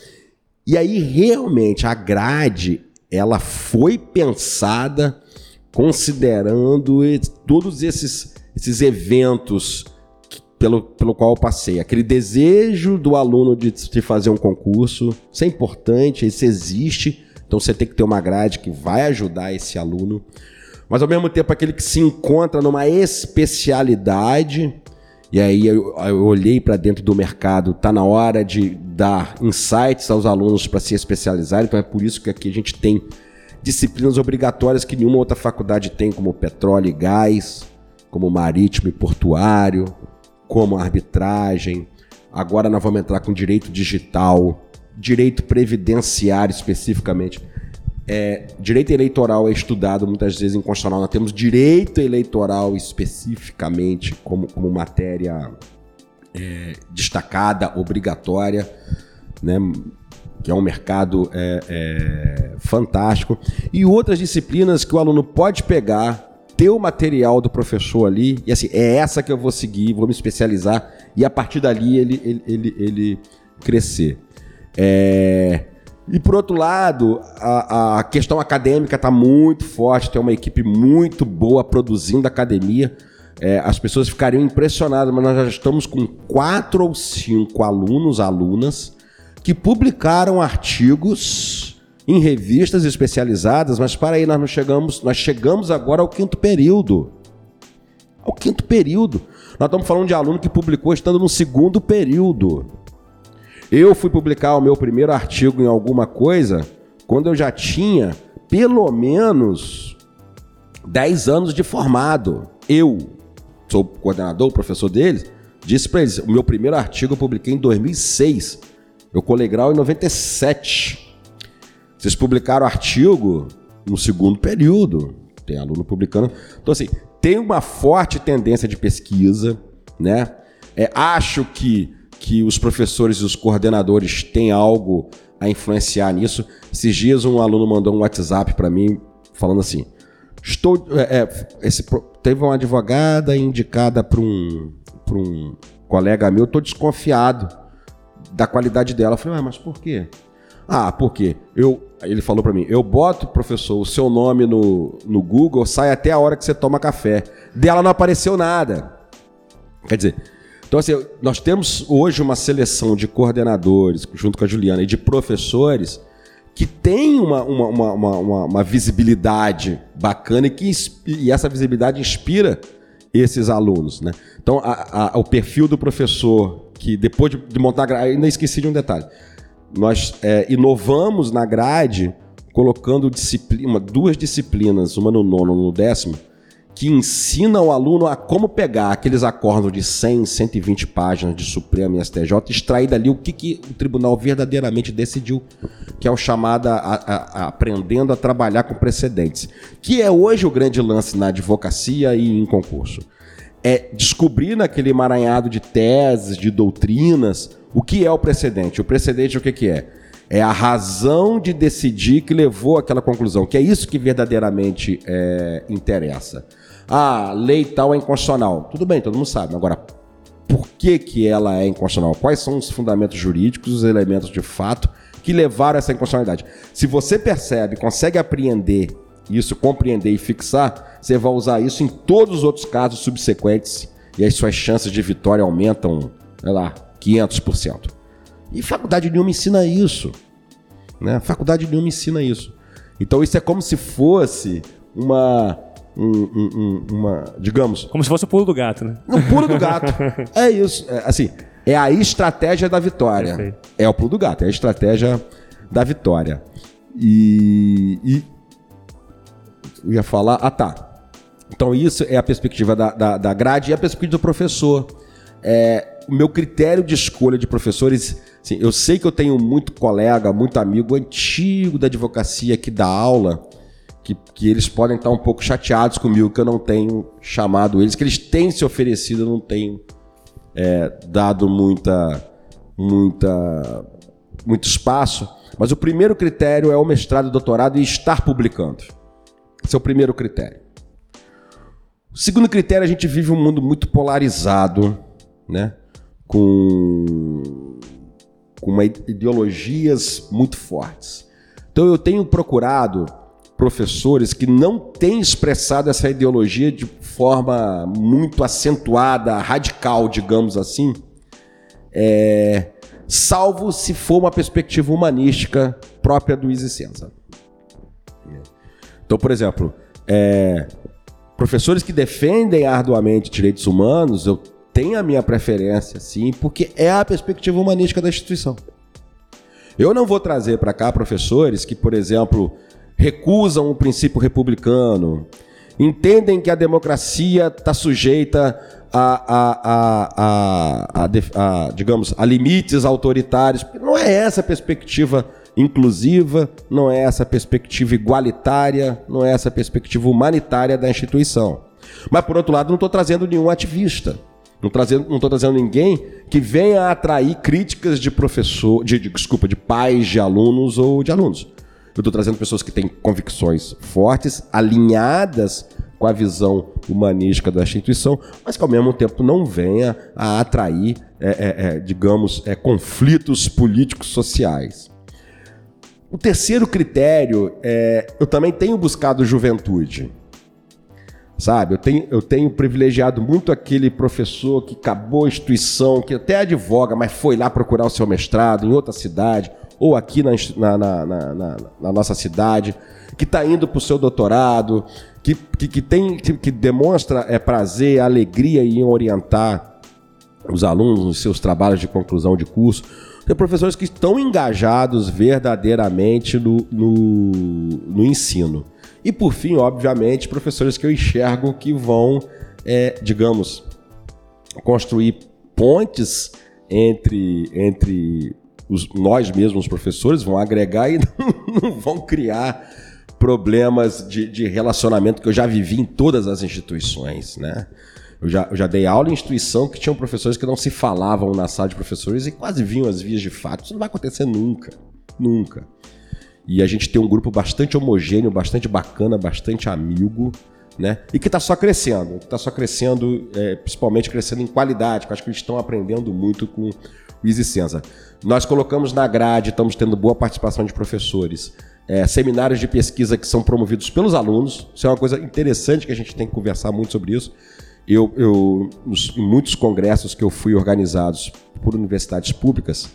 E aí realmente a grade ela foi pensada considerando todos esses, esses eventos pelo, pelo qual eu passei. Aquele desejo do aluno de, de fazer um concurso, isso é importante, isso existe. Então você tem que ter uma grade que vai ajudar esse aluno. Mas ao mesmo tempo aquele que se encontra numa especialidade E aí eu, eu olhei para dentro do mercado, tá na hora de dar insights aos alunos para se especializarem, então é por isso que aqui a gente tem disciplinas obrigatórias que nenhuma outra faculdade tem, como petróleo e gás, como marítimo e portuário, como arbitragem. Agora nós vamos entrar com direito digital, direito previdenciário especificamente. É, direito eleitoral é estudado muitas vezes em constitucional. Nós temos direito eleitoral especificamente como, como matéria é, destacada, obrigatória, né? que é um mercado é, é, fantástico. E outras disciplinas que o aluno pode pegar, ter o material do professor ali, e assim, é essa que eu vou seguir, vou me especializar, e a partir dali ele, ele, ele, ele crescer. É, e por outro lado, a, a questão acadêmica está muito forte, tem uma equipe muito boa produzindo academia. É, as pessoas ficariam impressionadas, mas nós já estamos com quatro ou cinco alunos, alunas, que publicaram artigos em revistas especializadas, mas para aí, nós não chegamos, nós chegamos agora ao quinto período. Ao quinto período. Nós estamos falando de aluno que publicou estando no segundo período. Eu fui publicar o meu primeiro artigo em alguma coisa quando eu já tinha pelo menos 10 anos de formado. Eu sou coordenador, professor deles, disse para eles: o meu primeiro artigo eu publiquei em 2006. Eu colei grau em 97. Vocês publicaram artigo no segundo período. Tem aluno publicando. Então, assim, tem uma forte tendência de pesquisa, né? É, acho que que os professores e os coordenadores têm algo a influenciar nisso. Esses dias um aluno mandou um WhatsApp para mim falando assim: estou é, é esse, teve uma advogada indicada para um, um colega meu, estou desconfiado da qualidade dela. Eu falei, ah, mas por quê? Ah, porque eu, ele falou para mim, eu boto, professor, o seu nome no, no Google, sai até a hora que você toma café. Dela não apareceu nada. Quer dizer, então, assim, nós temos hoje uma seleção de coordenadores, junto com a Juliana, e de professores que tem uma, uma, uma, uma, visibilidade bacana e, que, e essa visibilidade inspira esses alunos. Né? Então, a, a, o perfil do professor, que depois de, de montar a grade, ainda esqueci de um detalhe. Nós é, inovamos na grade colocando disciplina, duas disciplinas, uma no nono, no décimo, que ensina o aluno a como pegar aqueles acordos de 100, 120 páginas de Supremo e STJ, extrair dali o que, que o tribunal verdadeiramente decidiu, que é o chamado a, a, a, aprendendo a trabalhar com precedentes, que é hoje o grande lance na advocacia e em concurso. É descobrir naquele emaranhado de teses, de doutrinas, o que é o precedente. O precedente o que, que é? É a razão de decidir que levou àquela conclusão, que é isso que verdadeiramente é, interessa. Ah, lei tal é inconstitucional. Tudo bem, todo mundo sabe. Agora, por que, que ela é inconstitucional? Quais são os fundamentos jurídicos, os elementos de fato que levaram a essa inconstitucionalidade? Se você percebe, consegue apreender isso, compreender e fixar, você vai usar isso em todos os outros casos subsequentes e as suas chances de vitória aumentam, sei lá, 500%. E faculdade nenhuma ensina isso. Né? Faculdade nenhuma ensina isso. Então isso é como se fosse uma um, um, uma, digamos... Como se fosse o pulo do gato, né? Um pulo do gato. *laughs* é isso. É, assim, é a estratégia da vitória. Perfeito. É o pulo do gato, é a estratégia da vitória. E, e eu ia falar... Ah, tá. Então isso é a perspectiva da, da, da grade e a perspectiva do professor. É, o meu critério de escolha de professores, assim, eu sei que eu tenho muito colega, muito amigo antigo da advocacia que dá aula que, que eles podem estar um pouco chateados comigo que eu não tenho chamado eles, que eles têm se oferecido, eu não tenho é, dado muita, muita, muito espaço. Mas o primeiro critério é o mestrado e doutorado e estar publicando. Esse é o primeiro critério. O segundo critério, a gente vive um mundo muito polarizado, né? com, com uma, ideologias muito fortes. Então eu tenho procurado professores que não têm expressado essa ideologia de forma muito acentuada, radical, digamos assim, é, salvo se for uma perspectiva humanística própria do Easy Senza. Então, por exemplo, é, professores que defendem arduamente direitos humanos, eu tem a minha preferência, sim, porque é a perspectiva humanística da instituição. Eu não vou trazer para cá professores que, por exemplo, recusam o princípio republicano, entendem que a democracia está sujeita a, a, a, a, digamos, a limites autoritários. Não é essa a perspectiva inclusiva, não é essa a perspectiva igualitária, não é essa a perspectiva humanitária da instituição. Mas, por outro lado, não estou trazendo nenhum ativista. Não estou trazendo ninguém que venha atrair críticas de professor, de, de, desculpa, de pais de alunos ou de alunos. Eu estou trazendo pessoas que têm convicções fortes, alinhadas com a visão humanística da instituição, mas que ao mesmo tempo não venha a atrair, é, é, é, digamos, é, conflitos políticos sociais. O terceiro critério é, eu também tenho buscado juventude. Sabe, eu tenho, eu tenho privilegiado muito aquele professor que acabou a instituição, que até advoga, mas foi lá procurar o seu mestrado em outra cidade, ou aqui na, na, na, na, nossa cidade, que está indo para o seu doutorado, que, que, que, tem, que demonstra é, prazer, alegria em orientar os alunos nos seus trabalhos de conclusão de curso. Tem professores que estão engajados verdadeiramente no, no, no ensino. E por fim, obviamente, professores que eu enxergo que vão, é, digamos, construir pontes entre, entre os, nós mesmos, professores, vão agregar e não, *laughs* não vão criar problemas de, de, relacionamento que eu já vivi em todas as instituições, né? Eu já, eu já dei aula em instituição que tinham professores que não se falavam na sala de professores e quase vinham as vias de fato. Isso não vai acontecer nunca. Nunca. E a gente tem um grupo bastante homogêneo, bastante bacana, bastante amigo, né? E que está só crescendo. Está só crescendo, é, principalmente crescendo em qualidade, que eu acho que eles estão aprendendo muito com Easy Senza. Nós colocamos na grade, estamos tendo boa participação de professores é, seminários de pesquisa que são promovidos pelos alunos. Isso é uma coisa interessante que a gente tem que conversar muito sobre isso. Eu, eu nos, em muitos congressos que eu fui organizados por universidades públicas,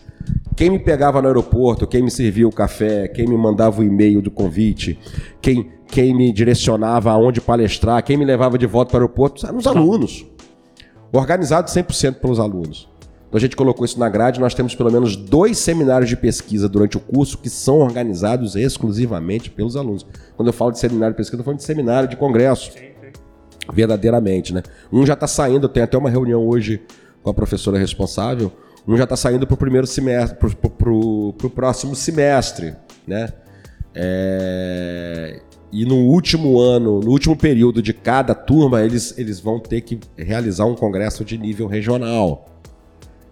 quem me pegava no aeroporto, quem me servia o café, quem me mandava o e-mail do convite, quem, quem me direcionava aonde palestrar, quem me levava de volta para o aeroporto, eram os alunos. Organizado 100% pelos alunos. Então a gente colocou isso na grade. Nós temos pelo menos dois seminários de pesquisa durante o curso que são organizados exclusivamente pelos alunos. Quando eu falo de seminário de pesquisa, eu falando de seminário de congresso. Sim, sim. Verdadeiramente, né? Um já está saindo, tem até uma reunião hoje com a professora responsável. Um já está saindo para o primeiro semestre, para o próximo semestre, né? É... E no último ano, no último período de cada turma, eles, eles vão ter que realizar um congresso de nível regional.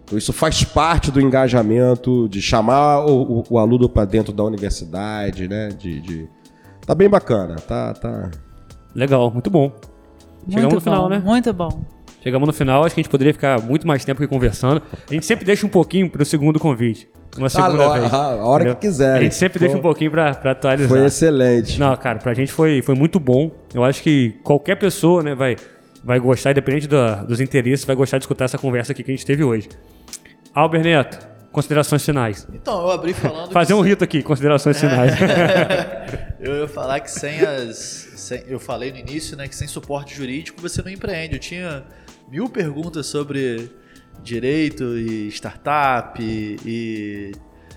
Então, isso faz parte do engajamento, de chamar o, o, o aluno para dentro da universidade, né? De, de, Tá bem bacana, tá, tá. Legal, muito bom. Chegamos muito no final, bom, né? Muito bom. Chegamos no final, acho que a gente poderia ficar muito mais tempo aqui conversando. A gente sempre deixa um pouquinho para o segundo convite. Uma segunda ah, vez. A, a hora entendeu? que quiser. A gente sempre deixa um pouquinho para atualizar. Foi excelente. Não, cara, pra gente foi, foi muito bom. Eu acho que qualquer pessoa, né, vai, vai gostar, independente do, dos interesses, vai gostar de escutar essa conversa aqui que a gente teve hoje. Albert Neto, considerações finais. Então, eu abri falando. Fazer um rito aqui, considerações finais. *laughs* eu ia falar que sem as. Sem, eu falei no início, né, que sem suporte jurídico você não empreende. Eu tinha mil perguntas sobre direito e startup e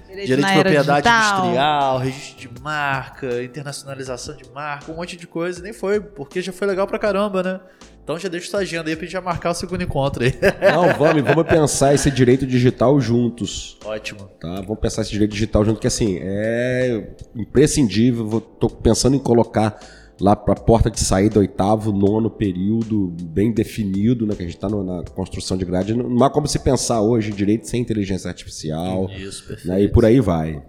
Direito, direito de propriedade digital. industrial, registro de marca, internacionalização de marca, um monte de coisa. Nem foi, porque já foi legal pra caramba, né? Então já deixa sua agenda aí pra gente já marcar o segundo encontro aí. *laughs* Não, vamos, vamos pensar esse direito digital juntos. Ótimo. Tá? Vamos pensar esse direito digital junto, que assim, é imprescindível. Tô pensando em colocar lá para a porta de saída, oitavo, nono período, bem definido, né? Que a gente está na construção de grade. Não há como se pensar hoje direito sem inteligência artificial. Isso, perfeito. Né, e por aí vai.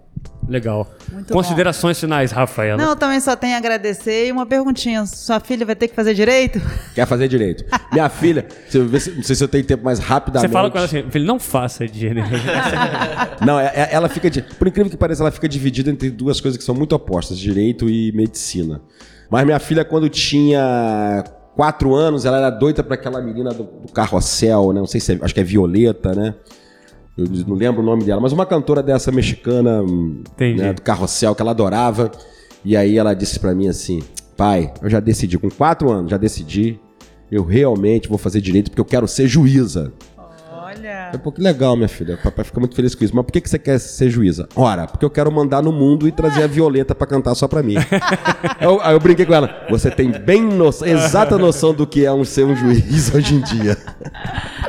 Legal. Muito Considerações bom. finais, Rafaela. Não, também só tenho a agradecer e uma perguntinha. Sua filha vai ter que fazer direito? *laughs* Quer fazer direito. Minha *laughs* filha, não sei se eu tenho tempo mais rapidamente. Você fala com ela assim, filho, não faça direito. *laughs* não, é, é, ela fica, por incrível que pareça, ela fica dividida entre duas coisas que são muito opostas, direito e medicina. Mas minha filha, quando tinha quatro anos, ela era doida para aquela menina do, do carrossel, né? Não sei se é, acho que é Violeta, né? Eu não lembro o nome dela, mas uma cantora dessa mexicana né, do carrossel que ela adorava. E aí ela disse para mim assim: pai, eu já decidi, com quatro anos, já decidi eu realmente vou fazer direito porque eu quero ser juíza. Olha. É um pouco legal, minha filha. O papai fica muito feliz com isso. Mas por que, que você quer ser juíza? Ora, porque eu quero mandar no mundo e trazer a Violeta pra cantar só pra mim. *laughs* eu, aí eu brinquei com ela. Você tem bem noção, exata noção do que é um ser um juiz hoje em dia.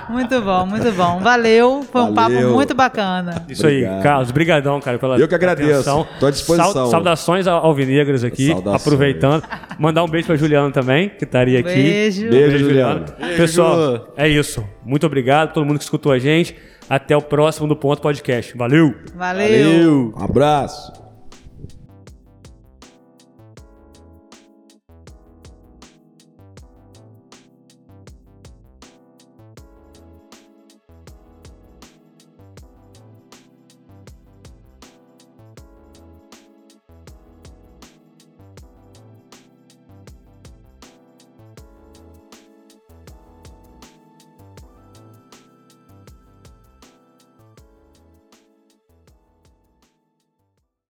Muito bom, muito bom. Valeu. Foi um papo Valeu. muito bacana. Isso aí, Obrigado. Carlos, brigadão, cara, pela Eu que agradeço. atenção. Tô à disposição. Sau- saudações ao Alvinegras aqui, Saudações. aproveitando. Mandar um beijo pra Juliana também, que estaria aqui. Beijo. Beijo, Juliana. Pessoal, é isso. Muito obrigado a todo mundo que escutou a gente. Até o próximo do Ponto Podcast. Valeu! Valeu. Um abraço.